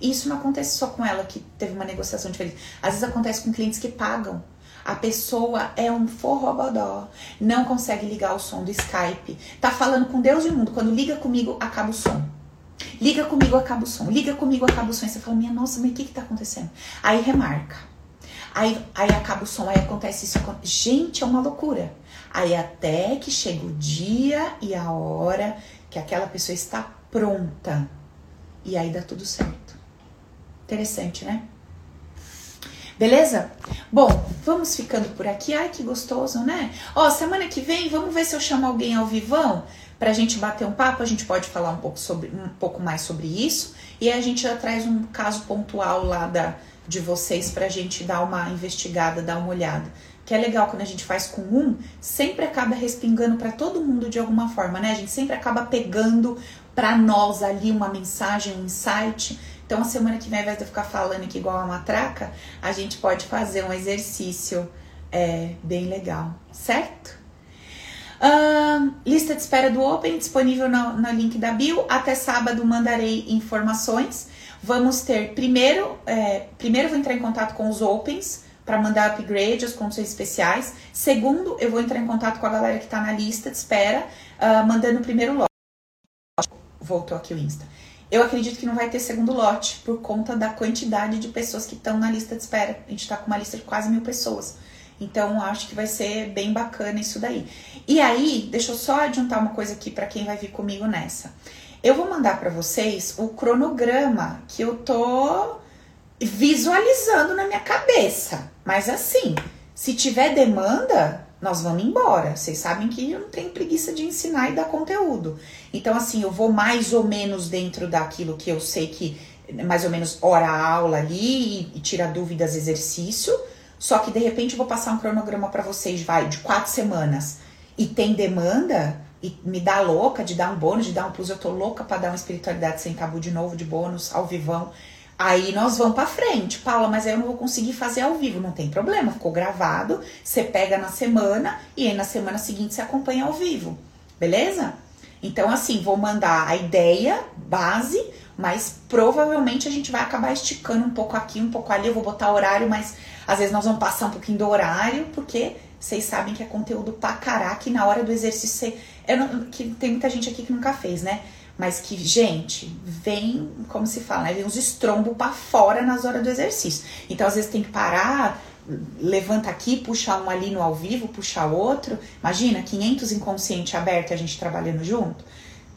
Isso não acontece só com ela que teve uma negociação diferente. Às vezes acontece com clientes que pagam. A pessoa é um forrobodó, não consegue ligar o som do Skype, tá falando com Deus e o mundo. Quando liga comigo, acaba o som. Liga comigo, acaba o som. Liga comigo, acaba o som. E você fala, minha nossa, mas o que que tá acontecendo? Aí remarca. Aí, aí acaba o som, aí acontece isso. Gente, é uma loucura. Aí até que chega o dia e a hora que aquela pessoa está pronta. E aí dá tudo certo. Interessante, né? Beleza? Bom, vamos ficando por aqui. Ai, que gostoso, né? Ó, semana que vem, vamos ver se eu chamo alguém ao vivão pra gente bater um papo. A gente pode falar um pouco, sobre, um pouco mais sobre isso. E a gente já traz um caso pontual lá da, de vocês pra gente dar uma investigada, dar uma olhada. Que é legal quando a gente faz com um, sempre acaba respingando para todo mundo de alguma forma, né? A gente sempre acaba pegando para nós ali uma mensagem, um insight. Então, a semana que vem, ao invés de eu ficar falando aqui igual uma matraca, a gente pode fazer um exercício é, bem legal, certo? Uh, lista de espera do Open disponível no, no, link da bio. Até sábado mandarei informações. Vamos ter primeiro, é, primeiro vou entrar em contato com os Opens para mandar upgrade, as condições especiais. Segundo, eu vou entrar em contato com a galera que está na lista de espera, uh, mandando o primeiro lote. Voltou aqui o Insta. Eu acredito que não vai ter segundo lote por conta da quantidade de pessoas que estão na lista de espera. A gente está com uma lista de quase mil pessoas. Então, acho que vai ser bem bacana isso daí. E aí, deixa eu só adiantar uma coisa aqui para quem vai vir comigo nessa. Eu vou mandar para vocês o cronograma que eu tô visualizando na minha cabeça. Mas assim, se tiver demanda, nós vamos embora. Vocês sabem que eu não tenho preguiça de ensinar e dar conteúdo. Então, assim, eu vou mais ou menos dentro daquilo que eu sei que, mais ou menos, hora aula ali e, e tira dúvidas, exercício. Só que de repente eu vou passar um cronograma para vocês, vai, de quatro semanas. E tem demanda, e me dá louca de dar um bônus, de dar um plus. Eu tô louca para dar uma espiritualidade sem tabu de novo, de bônus, ao vivão. Aí nós vamos para frente. Paula, mas aí eu não vou conseguir fazer ao vivo. Não tem problema, ficou gravado. Você pega na semana e aí na semana seguinte você acompanha ao vivo. Beleza? Então, assim, vou mandar a ideia, base, mas provavelmente a gente vai acabar esticando um pouco aqui, um pouco ali. Eu vou botar horário, mas às vezes nós vamos passar um pouquinho do horário, porque vocês sabem que é conteúdo pra caraca e na hora do exercício você. Eu não, que tem muita gente aqui que nunca fez, né? Mas que, gente, vem, como se fala, né? Vem uns estrombos para fora nas horas do exercício. Então, às vezes tem que parar, levanta aqui, puxa um ali no ao vivo, puxa outro. Imagina, 500 inconsciente aberto a gente trabalhando junto.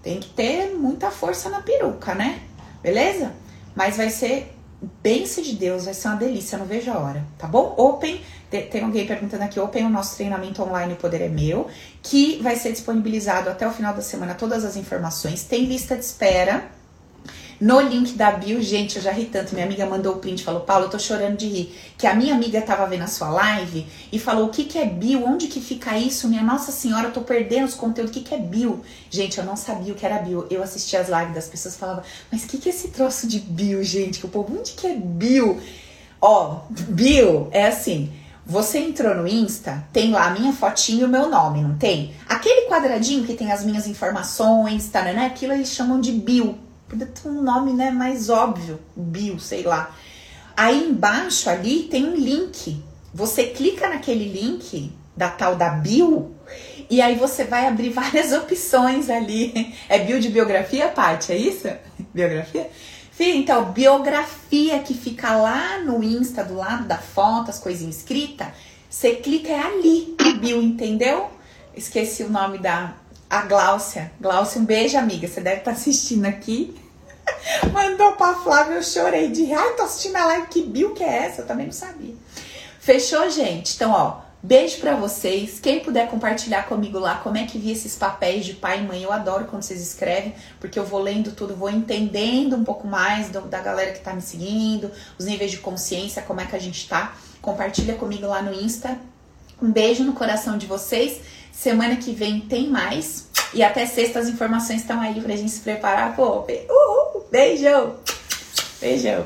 Tem que ter muita força na peruca, né? Beleza? Mas vai ser bênção de Deus, vai ser uma delícia, não vejo a hora, tá bom? Open tem alguém perguntando aqui, Open, o nosso treinamento online O Poder é Meu, que vai ser disponibilizado até o final da semana todas as informações. Tem lista de espera no link da bio, gente, eu já ri tanto. Minha amiga mandou o print, falou, Paulo, eu tô chorando de rir. Que a minha amiga tava vendo a sua live e falou, o que que é bio? Onde que fica isso? Minha Nossa Senhora, eu tô perdendo os conteúdos. O que que é bio? Gente, eu não sabia o que era bio. Eu assisti as lives das pessoas falava, mas o que que é esse troço de bio, gente? Que o povo, onde que é bio? Ó, bio é assim você entrou no Insta, tem lá a minha fotinha e o meu nome, não tem? Aquele quadradinho que tem as minhas informações, tá, né? Aquilo eles chamam de bio. Podia ter um nome, né, mais óbvio, bio, sei lá. Aí embaixo ali tem um link. Você clica naquele link da tal da bio e aí você vai abrir várias opções ali. É bio de biografia, Paty? É isso? Biografia? Filha, então, biografia que fica lá no Insta, do lado da foto, as coisinhas escritas, você clica é ali, bio, entendeu? Esqueci o nome da a Gláucia. Gláucia, um beijo, amiga. Você deve estar assistindo aqui. Mandou pra Flávia, eu chorei de ai, tô assistindo a live, que bio que é essa? Eu também não sabia. Fechou, gente? Então, ó, Beijo para vocês. Quem puder compartilhar comigo lá como é que vi esses papéis de pai e mãe, eu adoro quando vocês escrevem, porque eu vou lendo tudo, vou entendendo um pouco mais do, da galera que tá me seguindo, os níveis de consciência, como é que a gente tá. Compartilha comigo lá no Insta. Um beijo no coração de vocês. Semana que vem tem mais. E até sexta as informações estão aí pra gente se preparar. Pô, uhul, beijo! Beijão!